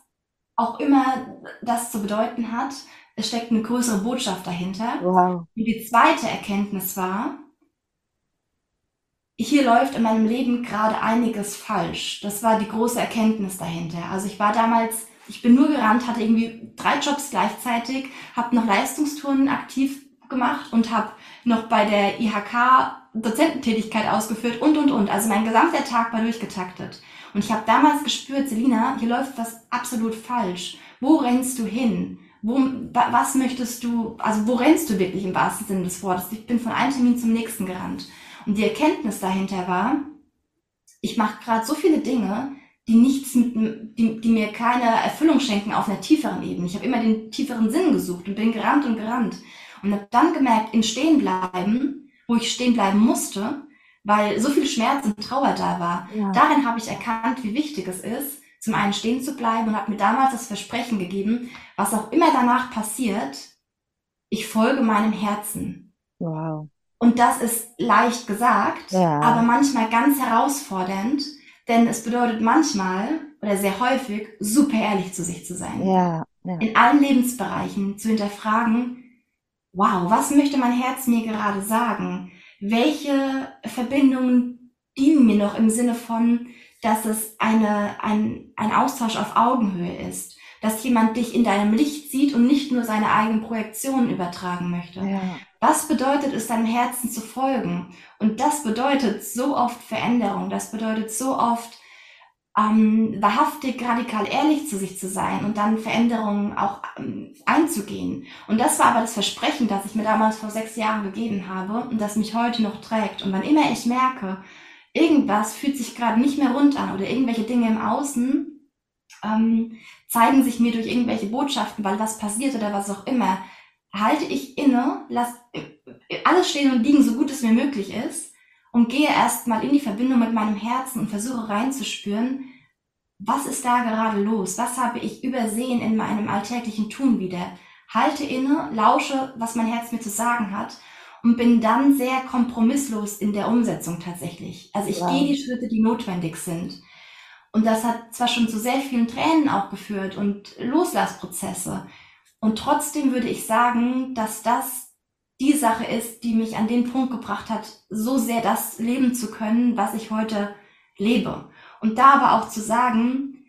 auch immer das zu bedeuten hat, es steckt eine größere Botschaft dahinter. Wow. Und die zweite Erkenntnis war, hier läuft in meinem Leben gerade einiges falsch. Das war die große Erkenntnis dahinter. Also ich war damals, ich bin nur gerannt, hatte irgendwie drei Jobs gleichzeitig, habe noch Leistungstouren aktiv gemacht und habe noch bei der IHK Dozententätigkeit ausgeführt und, und, und. Also mein gesamter Tag war durchgetaktet. Und ich habe damals gespürt, Selina, hier läuft was absolut falsch. Wo rennst du hin? Wo, was möchtest du, also wo rennst du wirklich im wahrsten Sinne des Wortes? Ich bin von einem Termin zum nächsten gerannt. Und die Erkenntnis dahinter war, ich mache gerade so viele Dinge, die nichts mit, die, die mir keine Erfüllung schenken auf einer tieferen Ebene. Ich habe immer den tieferen Sinn gesucht und bin gerannt und gerannt. Und habe dann gemerkt, im Stehenbleiben, wo ich stehen bleiben musste, weil so viel Schmerz und Trauer da war, ja. darin habe ich erkannt, wie wichtig es ist, zum einen stehen zu bleiben und habe mir damals das Versprechen gegeben, was auch immer danach passiert, ich folge meinem Herzen. Wow. Und das ist leicht gesagt, ja. aber manchmal ganz herausfordernd, denn es bedeutet manchmal oder sehr häufig super ehrlich zu sich zu sein. Ja, ja. In allen Lebensbereichen zu hinterfragen, wow, was möchte mein Herz mir gerade sagen? Welche Verbindungen dienen mir noch im Sinne von, dass es eine, ein, ein Austausch auf Augenhöhe ist? dass jemand dich in deinem Licht sieht und nicht nur seine eigenen Projektionen übertragen möchte. Ja. Was bedeutet es, deinem Herzen zu folgen? Und das bedeutet so oft Veränderung, das bedeutet so oft ähm, wahrhaftig, radikal ehrlich zu sich zu sein und dann Veränderungen auch ähm, einzugehen. Und das war aber das Versprechen, das ich mir damals vor sechs Jahren gegeben habe und das mich heute noch trägt. Und wann immer ich merke, irgendwas fühlt sich gerade nicht mehr rund an oder irgendwelche Dinge im Außen, ähm, zeigen sich mir durch irgendwelche Botschaften, weil was passiert oder was auch immer, halte ich inne, lass alles stehen und liegen, so gut es mir möglich ist und gehe erstmal in die Verbindung mit meinem Herzen und versuche reinzuspüren, was ist da gerade los? Was habe ich übersehen in meinem alltäglichen Tun wieder? Halte inne, lausche, was mein Herz mir zu sagen hat und bin dann sehr kompromisslos in der Umsetzung tatsächlich. Also ich wow. gehe die Schritte, die notwendig sind. Und das hat zwar schon zu sehr vielen Tränen auch geführt und Loslassprozesse. Und trotzdem würde ich sagen, dass das die Sache ist, die mich an den Punkt gebracht hat, so sehr das leben zu können, was ich heute lebe. Und da aber auch zu sagen,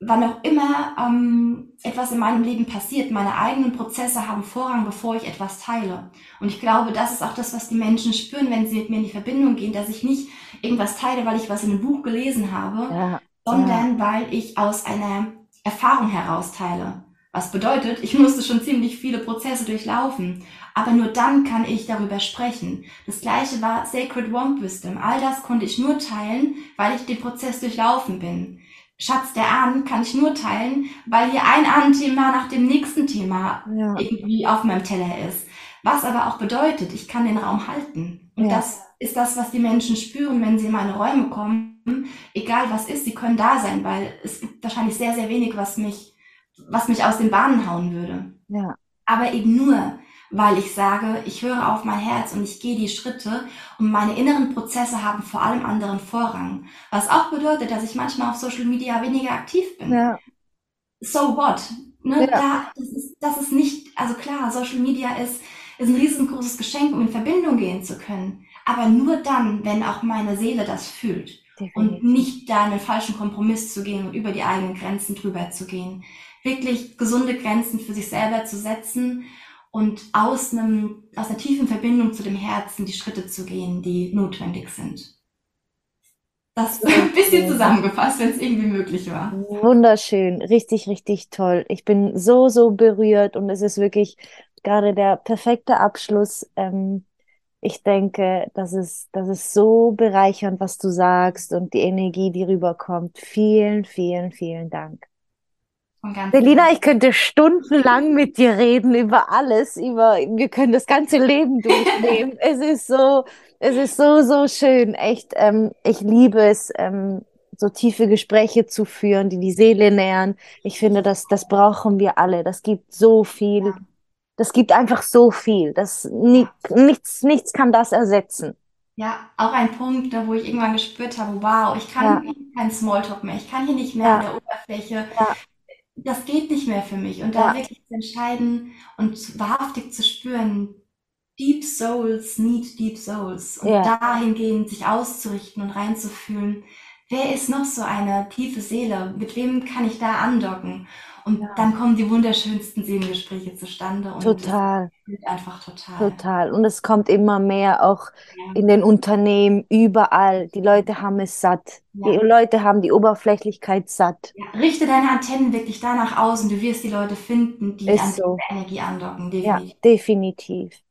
wann auch immer ähm, etwas in meinem Leben passiert, meine eigenen Prozesse haben Vorrang, bevor ich etwas teile. Und ich glaube, das ist auch das, was die Menschen spüren, wenn sie mit mir in die Verbindung gehen, dass ich nicht irgendwas teile, weil ich was in einem Buch gelesen habe, ja sondern ja. weil ich aus einer Erfahrung heraus teile. Was bedeutet, ich musste schon ziemlich viele Prozesse durchlaufen, aber nur dann kann ich darüber sprechen. Das gleiche war Sacred Womb Wisdom. All das konnte ich nur teilen, weil ich den Prozess durchlaufen bin. Schatz der Ahnen kann ich nur teilen, weil hier ein Ahnenthema nach dem nächsten Thema ja. irgendwie auf meinem Teller ist. Was aber auch bedeutet, ich kann den Raum halten. Und ja. das ist das, was die Menschen spüren, wenn sie in meine Räume kommen egal was ist, sie können da sein, weil es gibt wahrscheinlich sehr, sehr wenig, was mich, was mich aus den Bahnen hauen würde. Ja. Aber eben nur, weil ich sage, ich höre auf mein Herz und ich gehe die Schritte und meine inneren Prozesse haben vor allem anderen Vorrang. Was auch bedeutet, dass ich manchmal auf Social Media weniger aktiv bin. Ja. So what? Ne? Ja. Da, das, ist, das ist nicht, also klar, Social Media ist, ist ein riesengroßes Geschenk, um in Verbindung gehen zu können. Aber nur dann, wenn auch meine Seele das fühlt. Definitiv. Und nicht da in den falschen Kompromiss zu gehen und über die eigenen Grenzen drüber zu gehen. Wirklich gesunde Grenzen für sich selber zu setzen und aus, einem, aus einer tiefen Verbindung zu dem Herzen die Schritte zu gehen, die notwendig sind. Das ein bisschen zusammengefasst, wenn es irgendwie möglich war. Wunderschön, richtig, richtig toll. Ich bin so, so berührt und es ist wirklich gerade der perfekte Abschluss. Ähm, ich denke, das ist, das ist so bereichernd, was du sagst und die Energie, die rüberkommt. Vielen, vielen, vielen Dank. Selina, ich könnte stundenlang mit dir reden über alles, über, wir können das ganze Leben durchnehmen. es ist so, es ist so, so schön. Echt, ähm, ich liebe es, ähm, so tiefe Gespräche zu führen, die die Seele nähern. Ich finde, das, das brauchen wir alle. Das gibt so viel. Das gibt einfach so viel. Das, nie, nichts, nichts kann das ersetzen. Ja, auch ein Punkt, wo ich irgendwann gespürt habe, wow, ich kann ja. keinen Smalltalk mehr. Ich kann hier nicht mehr ja. an der Oberfläche ja das geht nicht mehr für mich. Und da ja. wirklich zu entscheiden und wahrhaftig zu spüren, Deep Souls need Deep Souls. Und ja. dahingehend sich auszurichten und reinzufühlen, wer ist noch so eine tiefe Seele? Mit wem kann ich da andocken? Und ja. dann kommen die wunderschönsten Seelengespräche zustande. Und total. einfach total. Total. Und es kommt immer mehr auch ja. in den Unternehmen, überall. Die Leute haben es satt. Ja. Die Leute haben die Oberflächlichkeit satt. Richte deine Antennen wirklich danach aus und du wirst die Leute finden, die Ist an so. Energie andocken. Definitiv. Ja, definitiv.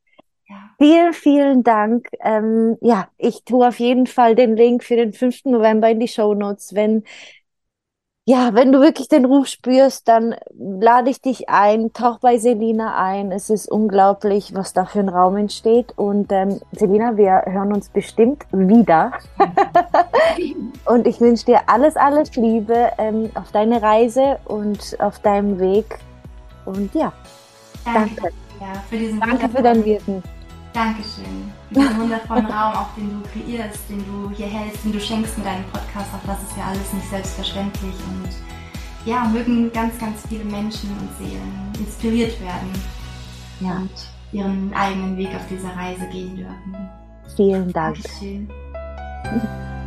Vielen, vielen Dank. Ähm, ja, ich tue auf jeden Fall den Link für den 5. November in die Show Notes. Wenn ja, wenn du wirklich den Ruf spürst, dann lade ich dich ein, tauch bei Selina ein. Es ist unglaublich, was da für ein Raum entsteht. Und ähm, Selina, wir hören uns bestimmt wieder. und ich wünsche dir alles, alles Liebe ähm, auf deine Reise und auf deinem Weg. Und ja, danke. danke. Ja, für diesen danke für dein Wirken. Dankeschön. Diesen wundervollen Raum, auch den du kreierst, den du hier hältst, den du schenkst mit deinem Podcast. Auch das ist ja alles nicht selbstverständlich. Und ja, mögen ganz, ganz viele Menschen und Seelen inspiriert werden ja. und ihren eigenen Weg auf dieser Reise gehen dürfen. Vielen Dank. Dankeschön.